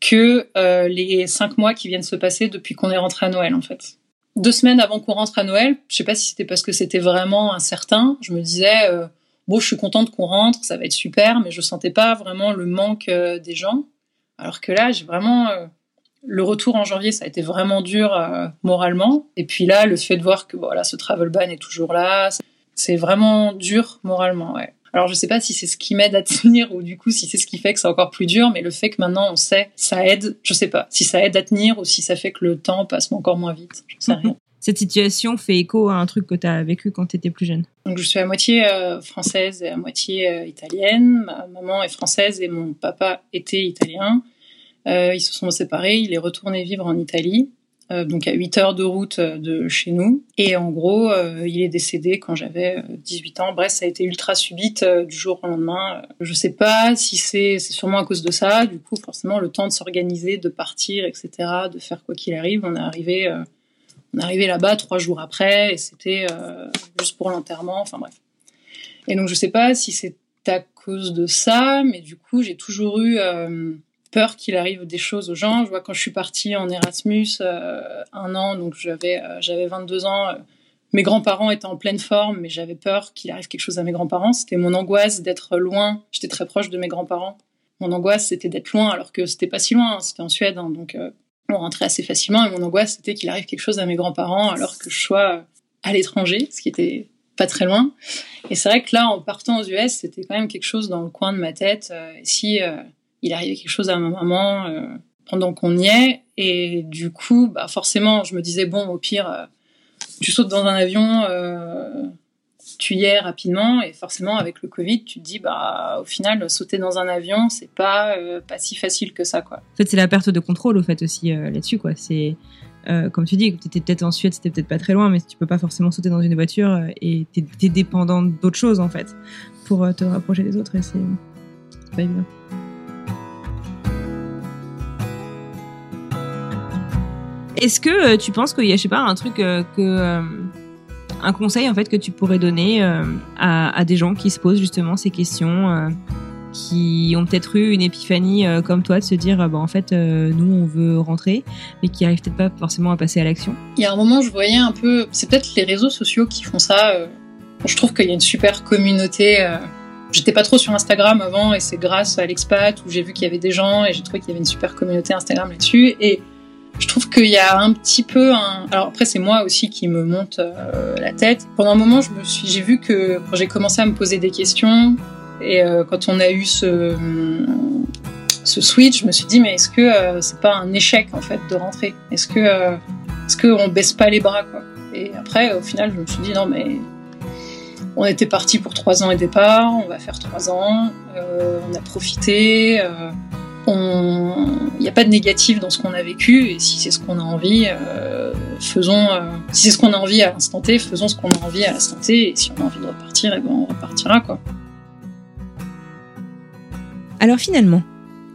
que les cinq mois qui viennent se passer depuis qu'on est rentré à Noël, en fait deux semaines avant qu'on rentre à Noël, je sais pas si c'était parce que c'était vraiment incertain, je me disais euh, bon, je suis contente qu'on rentre, ça va être super, mais je sentais pas vraiment le manque euh, des gens. Alors que là, j'ai vraiment, euh, le retour en janvier, ça a été vraiment dur euh, moralement. Et puis là, le fait de voir que voilà, ce travel ban est toujours là, c'est vraiment dur moralement. Ouais. Alors je sais pas si c'est ce qui m'aide à tenir ou du coup si c'est ce qui fait que c'est encore plus dur, mais le fait que maintenant on sait, ça aide. Je sais pas si ça aide à tenir ou si ça fait que le temps passe encore moins vite. Je sais rien. Cette situation fait écho à un truc que tu as vécu quand tu étais plus jeune. Donc je suis à moitié euh, française et à moitié euh, italienne. Ma maman est française et mon papa était italien. Euh, ils se sont séparés, il est retourné vivre en Italie. Euh, donc à 8 heures de route euh, de chez nous. Et en gros, euh, il est décédé quand j'avais 18 ans. Bref, ça a été ultra subite du jour au lendemain. Je sais pas si c'est sûrement à cause de ça. Du coup, forcément, le temps de s'organiser, de partir, etc., de faire quoi qu'il arrive. On est arrivé, arrivé là-bas trois jours après, et c'était juste pour l'enterrement. Enfin bref. Et donc je sais pas si c'est à cause de ça, mais du coup, j'ai toujours eu peur qu'il arrive des choses aux gens. Je vois quand je suis partie en Erasmus euh, un an, donc j'avais euh, j'avais 22 ans. Euh, mes grands-parents étaient en pleine forme, mais j'avais peur qu'il arrive quelque chose à mes grands-parents. C'était mon angoisse d'être loin. J'étais très proche de mes grands-parents. Mon angoisse, c'était d'être loin, alors que c'était pas si loin. Hein. C'était en Suède, hein, donc on rentrait assez facilement. Et mon angoisse, c'était qu'il arrive quelque chose à mes grands-parents, alors que je sois à l'étranger, ce qui était pas très loin. Et c'est vrai que là, en partant aux US, c'était quand même quelque chose dans le coin de ma tête. et si il arrivait quelque chose à ma maman euh, pendant qu'on y est. Et du coup, bah forcément, je me disais, bon, au pire, euh, tu sautes dans un avion, euh, tu y es rapidement. Et forcément, avec le Covid, tu te dis, bah, au final, sauter dans un avion, c'est pas, pas si facile que ça, quoi. En fait, c'est la perte de contrôle, au fait, aussi, là-dessus, quoi. C'est. comme tu dis, tu étais peut-être en Suède, c'était peut-être pas très loin, mais tu peux pas forcément sauter dans une voiture et tu dépendant d'autres choses en fait pour te rapprocher des autres et c'est pas évident. Est-ce que euh, tu penses qu'il y a, je sais pas, un truc euh, euh, un conseil en fait que tu pourrais donner à, des gens qui se posent justement ces questions, qui ont peut-être eu une épiphanie comme toi de se dire bah en fait nous on veut rentrer, mais qui arrivent peut-être pas forcément à passer à l'action? Il y a un moment je voyais un peu, c'est peut-être les réseaux sociaux qui font ça. je trouve qu'il y a une super communauté. J'étais pas trop sur Instagram avant et c'est grâce à l'expat où j'ai vu qu'il y avait des gens et j'ai trouvé qu'il y avait une super communauté Instagram là-dessus et je trouve qu'il y a un petit peu un. Alors après, c'est moi aussi qui me monte euh, la tête. Pendant un moment, j'ai vu que quand j'ai commencé à me poser des questions et euh, quand on a eu ce switch, je me suis dit mais est-ce que euh, c'est pas un échec en fait de rentrer? Est-ce que est-ce qu'on baisse pas les bras quoi? Et après, au final, je me suis dit non mais on était parti pour trois ans et départ, on va faire trois ans, on a profité il n'y a pas de négatif dans ce qu'on a vécu et si c'est ce qu'on a envie, euh, faisons. Euh, si c'est ce qu'on a envie à l'instant T, faisons ce qu'on a envie à l'instant T et si on a envie de repartir, eh ben on repartira quoi. Alors finalement,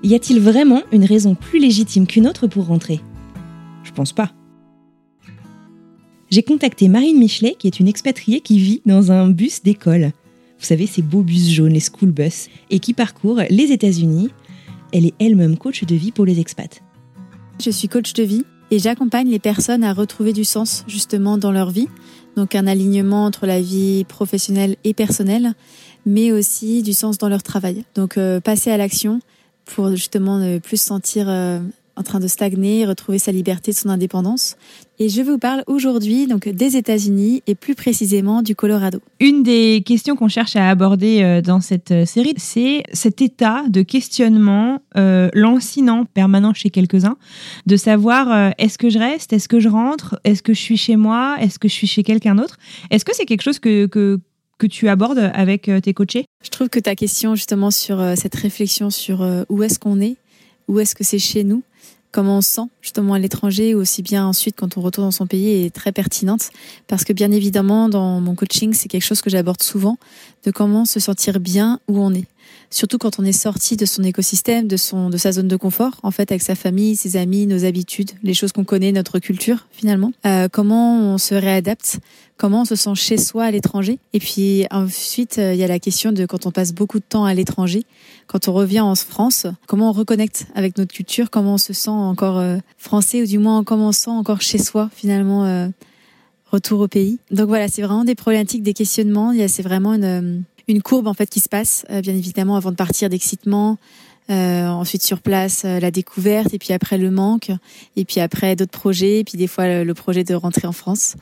y a-t-il vraiment une raison plus légitime qu'une autre pour rentrer? Je pense pas. J'ai contacté Marine Michelet, qui est une expatriée qui vit dans un bus d'école. Vous savez, ces beaux bus jaunes, les school bus, et qui parcourt les États-Unis, elle est elle-même coach de vie pour les expats. Je suis coach de vie et j'accompagne les personnes à retrouver du sens justement dans leur vie. Donc un alignement entre la vie professionnelle et personnelle, mais aussi du sens dans leur travail. Donc euh, passer à l'action pour justement ne plus se sentir euh, en train de stagner, retrouver sa liberté, son indépendance. Et je vous parle aujourd'hui donc des États-Unis et plus précisément du Colorado. Une des questions qu'on cherche à aborder euh, dans cette euh, série, c'est cet état de questionnement euh, lancinant permanent chez quelques-uns, de savoir euh, est-ce que je reste, est-ce que je rentre, est-ce que je suis chez moi, est-ce que je suis chez quelqu'un d'autre? Est-ce que c'est quelque chose que, que que tu abordes avec tes coachés? Je trouve que ta question justement sur cette réflexion sur où est-ce qu'on est, où est-ce que c'est chez nous, comment on se sent justement à l'étranger aussi bien ensuite quand on retourne dans son pays est très pertinente parce que bien évidemment dans mon coaching c'est quelque chose que j'aborde souvent de comment se sentir bien où on est surtout quand on est sorti de son écosystème, de son de sa zone de confort, en fait, avec sa famille, ses amis, nos habitudes, les choses qu'on connaît, notre culture finalement. Euh, comment on se réadapte, comment on se sent chez soi à l'étranger. Et puis ensuite, euh, il y a la question de quand on passe beaucoup de temps à l'étranger, quand on revient en France, comment on reconnecte avec notre culture, comment on se sent encore euh, français ou du moins comment on se sent encore chez soi finalement. Euh, retour au pays. Donc voilà, c'est vraiment des problématiques, des questionnements. C'est vraiment une, une courbe en fait qui se passe, euh, bien évidemment, avant de partir d'excitement, ensuite sur place la découverte et puis après le manque et puis après d'autres projets et puis des fois le projet de rentrer en France.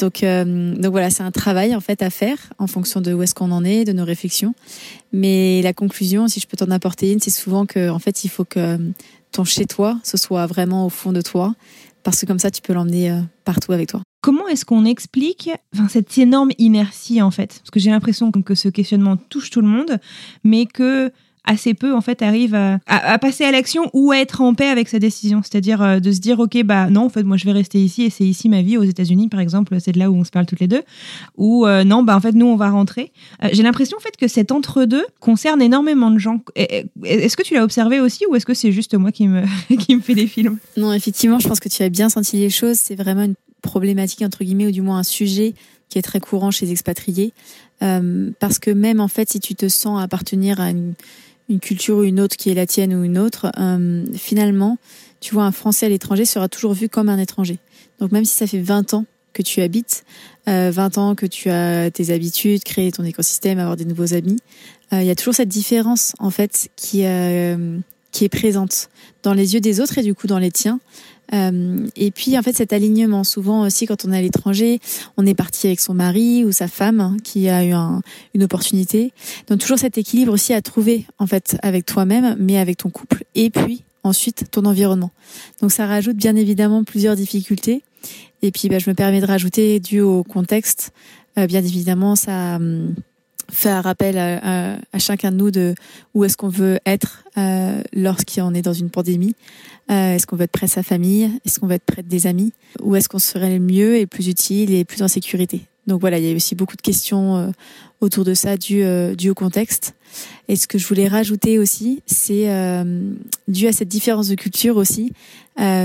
Donc, donc voilà, c'est un travail en fait à faire en fonction de où est-ce qu'on en est, de nos réflexions. Mais la conclusion, si je peux t'en apporter une, c'est souvent que en fait, il faut que ton chez toi, ce soit vraiment au fond de toi, parce que comme ça, tu peux l'emmener euh, partout avec toi. Comment est-ce qu'on explique enfin, cette énorme inertie en fait? Parce que j'ai l'impression que ce questionnement touche tout le monde, mais que assez peu en fait arrive à, passer à l'action ou à être en paix avec sa décision. C'est-à-dire euh, de se dire ok bah non en fait moi je vais rester ici et c'est ici ma vie aux États-Unis par exemple c'est de là où on se parle toutes les deux ou euh, non bah en fait nous on va rentrer. Euh, j'ai l'impression en fait que cet entre-deux concerne énormément de gens. Est-ce que tu l'as observé aussi ou est-ce que c'est juste moi qui me qui me fait des films? Non effectivement je pense que tu as bien senti les choses. C'est vraiment une problématique entre guillemets ou du moins un sujet qui est très courant chez les expatriés parce que même en fait si tu te sens appartenir à une une culture ou une autre qui est la tienne ou une autre, euh, finalement, tu vois, un Français à l'étranger sera toujours vu comme un étranger. Donc même si ça fait 20 ans que tu habites, euh, 20 ans que tu as tes habitudes, créer ton écosystème, avoir des nouveaux amis, euh, il y a toujours cette différence en fait qui euh, qui est présente dans les yeux des autres et du coup dans les tiens. Euh, et puis en fait cet alignement, souvent aussi quand on est à l'étranger, on est parti avec son mari ou sa femme hein, qui a eu une opportunité. Donc toujours cet équilibre aussi à trouver en fait avec toi-même, mais avec ton couple et puis ensuite ton environnement. Donc ça rajoute bien évidemment plusieurs difficultés. Et puis bah, je me permets de rajouter dû au contexte, euh, bien évidemment ça hum, faire rappel à, à, chacun de nous de où est-ce qu'on veut être euh, lorsqu'on est dans une pandémie. Euh, est-ce qu'on veut être près de sa famille? Est-ce qu'on veut être près des amis? Où est-ce qu'on serait le mieux et plus utile et plus en sécurité? Donc voilà, il y a aussi beaucoup de questions euh, autour de ça dû, euh, dû au contexte. Et ce que je voulais rajouter aussi, c'est dû à cette différence de culture aussi,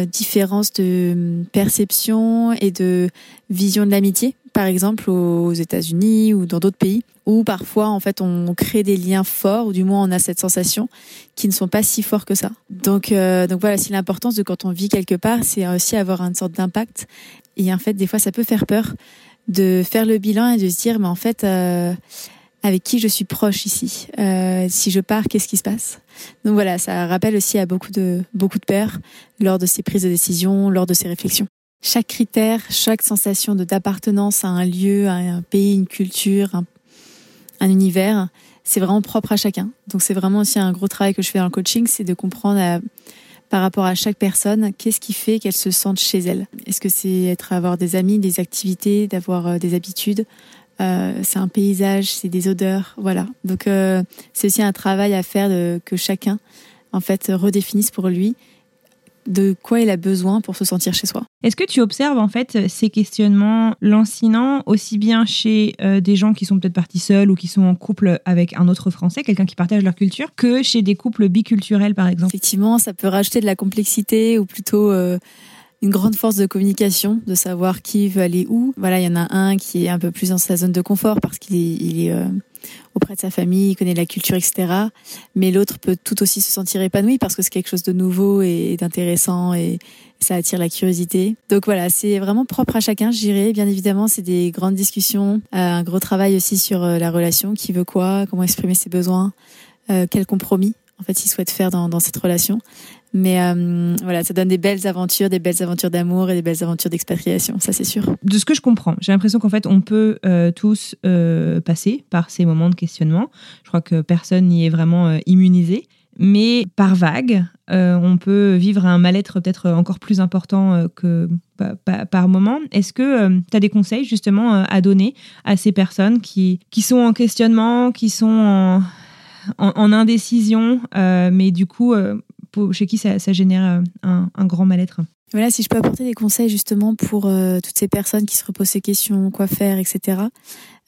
différence de perception et de vision de l'amitié, par exemple aux États-Unis ou dans d'autres pays, où parfois en fait on crée des liens forts, ou du moins on a cette sensation, qui ne sont pas si forts que ça. Donc euh, donc voilà, c'est l'importance de quand on vit quelque part, c'est aussi avoir une sorte d'impact. Et en fait, des fois, ça peut faire peur de faire le bilan et de se dire, mais en fait. Euh, avec qui je suis proche ici? Euh, si je pars, qu'est-ce qui se passe? Donc voilà, ça rappelle aussi à beaucoup de beaucoup de pères lors de ces prises de décision, lors de ces réflexions. Chaque critère, chaque sensation d'appartenance à un lieu, à un pays, une culture, un, un univers, c'est vraiment propre à chacun. Donc c'est vraiment aussi un gros travail que je fais dans le coaching, c'est de comprendre à, par rapport à chaque personne, qu'est-ce qui fait qu'elle se sente chez elle Est-ce que c'est être avoir des amis, des activités, d'avoir euh, des habitudes euh, c'est un paysage, c'est des odeurs, voilà. Donc euh, c'est aussi un travail à faire de, que chacun en fait redéfinisse pour lui de quoi il a besoin pour se sentir chez soi. Est-ce que tu observes en fait ces questionnements lancinants aussi bien chez euh, des gens qui sont peut-être partis seuls ou qui sont en couple avec un autre Français, quelqu'un qui partage leur culture, que chez des couples biculturels par exemple? Effectivement, ça peut rajouter de la complexité ou plutôt euh, une grande force de communication, de savoir qui veut aller où. Voilà, il y en a un qui est un peu plus dans sa zone de confort parce qu'il est, il est euh, auprès de sa famille, il connaît la culture, etc. Mais l'autre peut tout aussi se sentir épanoui parce que c'est quelque chose de nouveau et d'intéressant et ça attire la curiosité. Donc voilà, c'est vraiment propre à chacun, je dirais. Bien évidemment, c'est des grandes discussions, euh, un gros travail aussi sur euh, la relation, qui veut quoi, comment exprimer ses besoins, quel compromis en fait il souhaite faire dans, dans cette relation. Mais euh, voilà, ça donne des belles aventures, des belles aventures d'amour et des belles aventures d'expatriation, ça c'est sûr. De ce que je comprends, j'ai l'impression qu'en fait on peut euh, tous euh, passer par ces moments de questionnement. Je crois que personne n'y est vraiment immunisé. Mais par vague, on peut vivre un mal-être peut-être encore plus important que par moment. Est-ce que tu as des conseils justement à donner à ces personnes qui, qui sont en questionnement, qui sont en, en indécision, mais du coup chez qui ça, génère euh, un, grand mal-être. Voilà, si je peux apporter des conseils justement pour euh, toutes ces personnes qui se reposent ces questions, quoi faire, etc.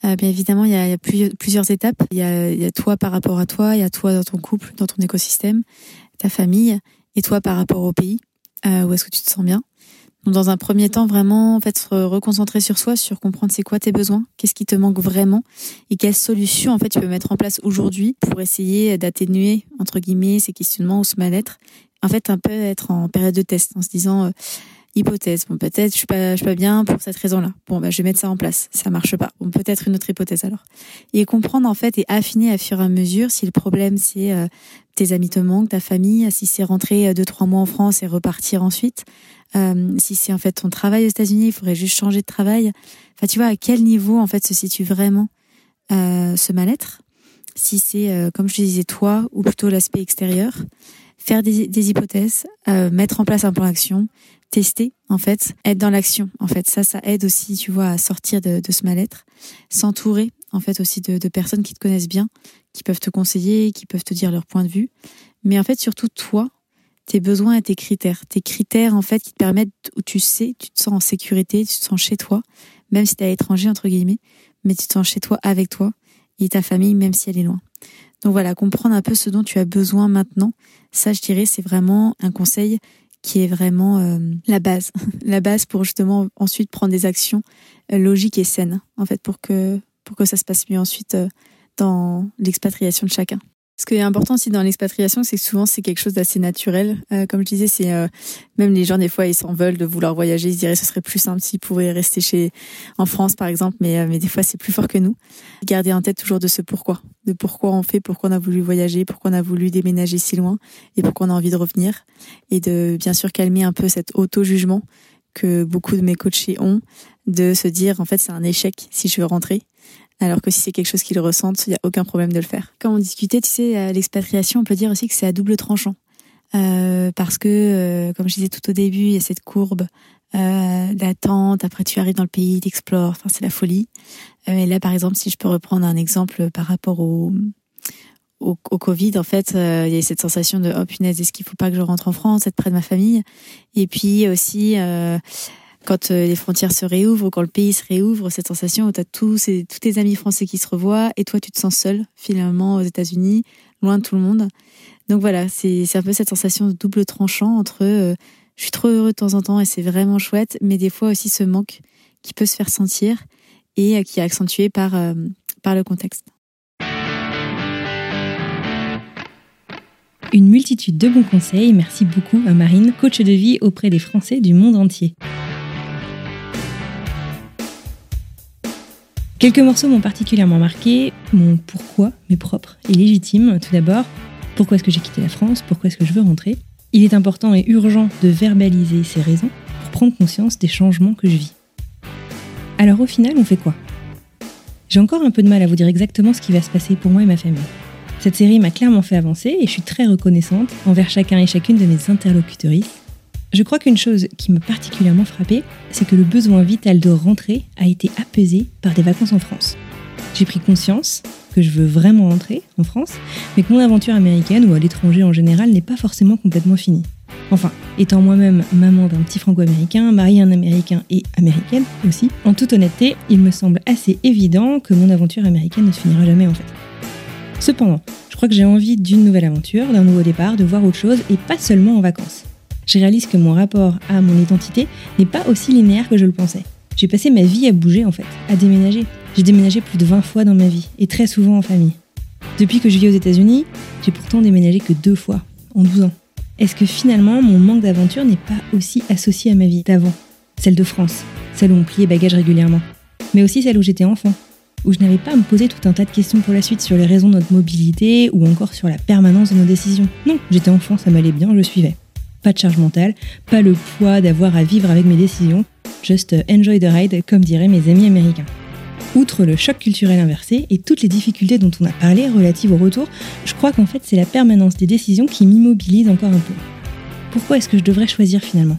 Euh, bien évidemment, il y a, plusieurs, étapes. Il y, a, toi par rapport à toi, il y a toi dans ton couple, dans ton écosystème, ta famille, et toi par rapport au pays, où est-ce que tu te sens bien. Donc, dans un premier temps, vraiment, en fait, se reconcentrer sur soi, sur comprendre c'est quoi tes besoins, qu'est-ce qui te manque vraiment, et quelles solutions en fait tu peux mettre en place aujourd'hui pour essayer d'atténuer entre guillemets ces questionnements ou ce mal-être. En fait, un peu être en période de test, en se disant euh, hypothèse. Bon, peut-être je suis pas, je suis pas bien pour cette raison-là. Bon, bah, je vais mettre ça en place. Ça marche pas. Bon, peut-être une autre hypothèse alors. Et comprendre en fait et affiner à fur et à mesure si le problème c'est euh, tes amis te manquent, ta famille, si c'est rentrer euh, deux trois mois en France et repartir ensuite, euh, si c'est en fait ton travail aux États-Unis, il faudrait juste changer de travail. Enfin, tu vois à quel niveau en fait se situe vraiment euh, ce mal-être? Si c'est euh, comme je te disais toi ou plutôt l'aspect extérieur, faire des, hypothèses, mettre en place un plan d'action, tester en fait, être dans l'action en fait. Ça, ça aide aussi, tu vois, à sortir de, de ce mal-être, s'entourer en fait aussi de, de, personnes qui te connaissent bien, qui peuvent te conseiller, qui peuvent te dire leur point de vue. Mais en fait, surtout toi, tes besoins et tes critères. Tes critères en fait qui te permettent où tu sais, tu te sens en sécurité, tu te sens chez toi, même si tu es à l'étranger entre guillemets, mais tu te sens chez toi avec toi et ta famille même si elle est loin. Donc voilà, comprendre un peu ce dont tu as besoin maintenant, ça je dirais c'est vraiment un conseil qui est vraiment euh, la base, la base pour justement ensuite prendre des actions euh, logiques et saines, en fait, pour que pour que ça se passe mieux ensuite euh, dans l'expatriation de chacun. Ce qui est important aussi dans l'expatriation, c'est que souvent c'est quelque chose d'assez naturel. Euh, comme je disais, c'est euh, même les gens des fois ils s'en veulent de vouloir voyager. Ils se diraient ce serait plus simple s'ils pouvaient rester chez en France par exemple, mais mais des fois c'est plus fort que nous. Garder en tête toujours de ce pourquoi, de pourquoi on fait, pourquoi on a voulu voyager, pourquoi on a voulu déménager si loin et pourquoi on a envie de revenir et de bien sûr calmer un peu cet auto jugement que beaucoup de mes coachés ont, de se dire en fait c'est un échec si je veux rentrer. Alors que si c'est quelque chose qu'ils ressentent, il n'y a aucun problème de le faire. Quand on discutait, tu sais, l'expatriation, on peut dire aussi que c'est à double tranchant. Euh, parce que, euh, comme je disais tout au début, il y a cette courbe euh, d'attente. Après, tu arrives dans le pays, t'explores. Enfin, c'est la folie. Euh, et là, par exemple, si je peux reprendre un exemple par rapport au au, au Covid, en fait, euh, il y a cette sensation de oh punaise, est-ce qu'il faut pas que je rentre en France, être près de ma famille? Et puis aussi quand euh, les frontières se réouvrent, quand le pays se réouvre, cette sensation où tu as tous, tous tes amis français qui se revoient et toi tu te sens seul finalement aux États-Unis, loin de tout le monde. Donc voilà, c'est un peu cette sensation de double tranchant entre euh, je suis trop heureux de temps en temps et c'est vraiment chouette, mais des fois aussi ce manque qui peut se faire sentir et euh, qui est accentué par, par le contexte. Une multitude de bons conseils, merci beaucoup à Marine, coach de vie auprès des Français du monde entier. Quelques morceaux m'ont particulièrement marqué. Mon pourquoi m'est propre et légitime, tout d'abord. Pourquoi est-ce que j'ai quitté la France? Pourquoi est-ce que je veux rentrer? Il est important et urgent de verbaliser ces raisons pour prendre conscience des changements que je vis. Alors au final, on fait quoi? J'ai encore un peu de mal à vous dire exactement ce qui va se passer pour moi et ma famille. Cette série m'a clairement fait avancer et je suis très reconnaissante envers chacun et chacune de mes interlocutrices je crois qu'une chose qui m'a particulièrement frappée, c'est que le besoin vital de rentrer a été apaisé par des vacances en France. J'ai pris conscience que je veux vraiment rentrer en France, mais que mon aventure américaine ou à l'étranger en général n'est pas forcément complètement finie. Enfin, étant moi-même maman d'un petit franco-américain, mariée à un américain et américaine aussi, en toute honnêteté, il me semble assez évident que mon aventure américaine ne se finira jamais en fait. Cependant, je crois que j'ai envie d'une nouvelle aventure, d'un nouveau départ, de voir autre chose et pas seulement en vacances je réalise que mon rapport à mon identité n'est pas aussi linéaire que je le pensais. J'ai passé ma vie à bouger en fait, à déménager. J'ai déménagé plus de 20 fois dans ma vie, et très souvent en famille. Depuis que je vis aux États-Unis, j'ai pourtant déménagé que deux fois, en 12 ans. Est-ce que finalement mon manque d'aventure n'est pas aussi associé à ma vie d'avant? Celle de France, celle où on pliait bagages régulièrement. Mais aussi celle où j'étais enfant, où je n'avais pas à me poser tout un tas de questions pour la suite sur les raisons de notre mobilité ou encore sur la permanence de nos décisions. Non, j'étais enfant, ça m'allait bien, je suivais. Pas de charge mentale, pas le poids d'avoir à vivre avec mes décisions, just enjoy the ride, comme diraient mes amis américains. Outre le choc culturel inversé et toutes les difficultés dont on a parlé relatives au retour, je crois qu'en fait c'est la permanence des décisions qui m'immobilise encore un peu. Pourquoi est-ce que je devrais choisir finalement?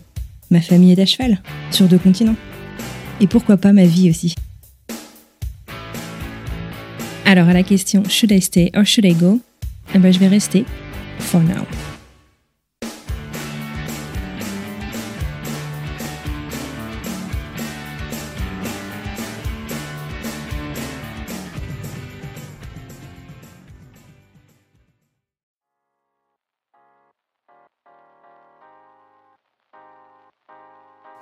Ma famille est à cheval, sur deux continents. Et pourquoi pas ma vie aussi? Alors à la question Should I stay or should I go? Eh ben je vais rester, for now.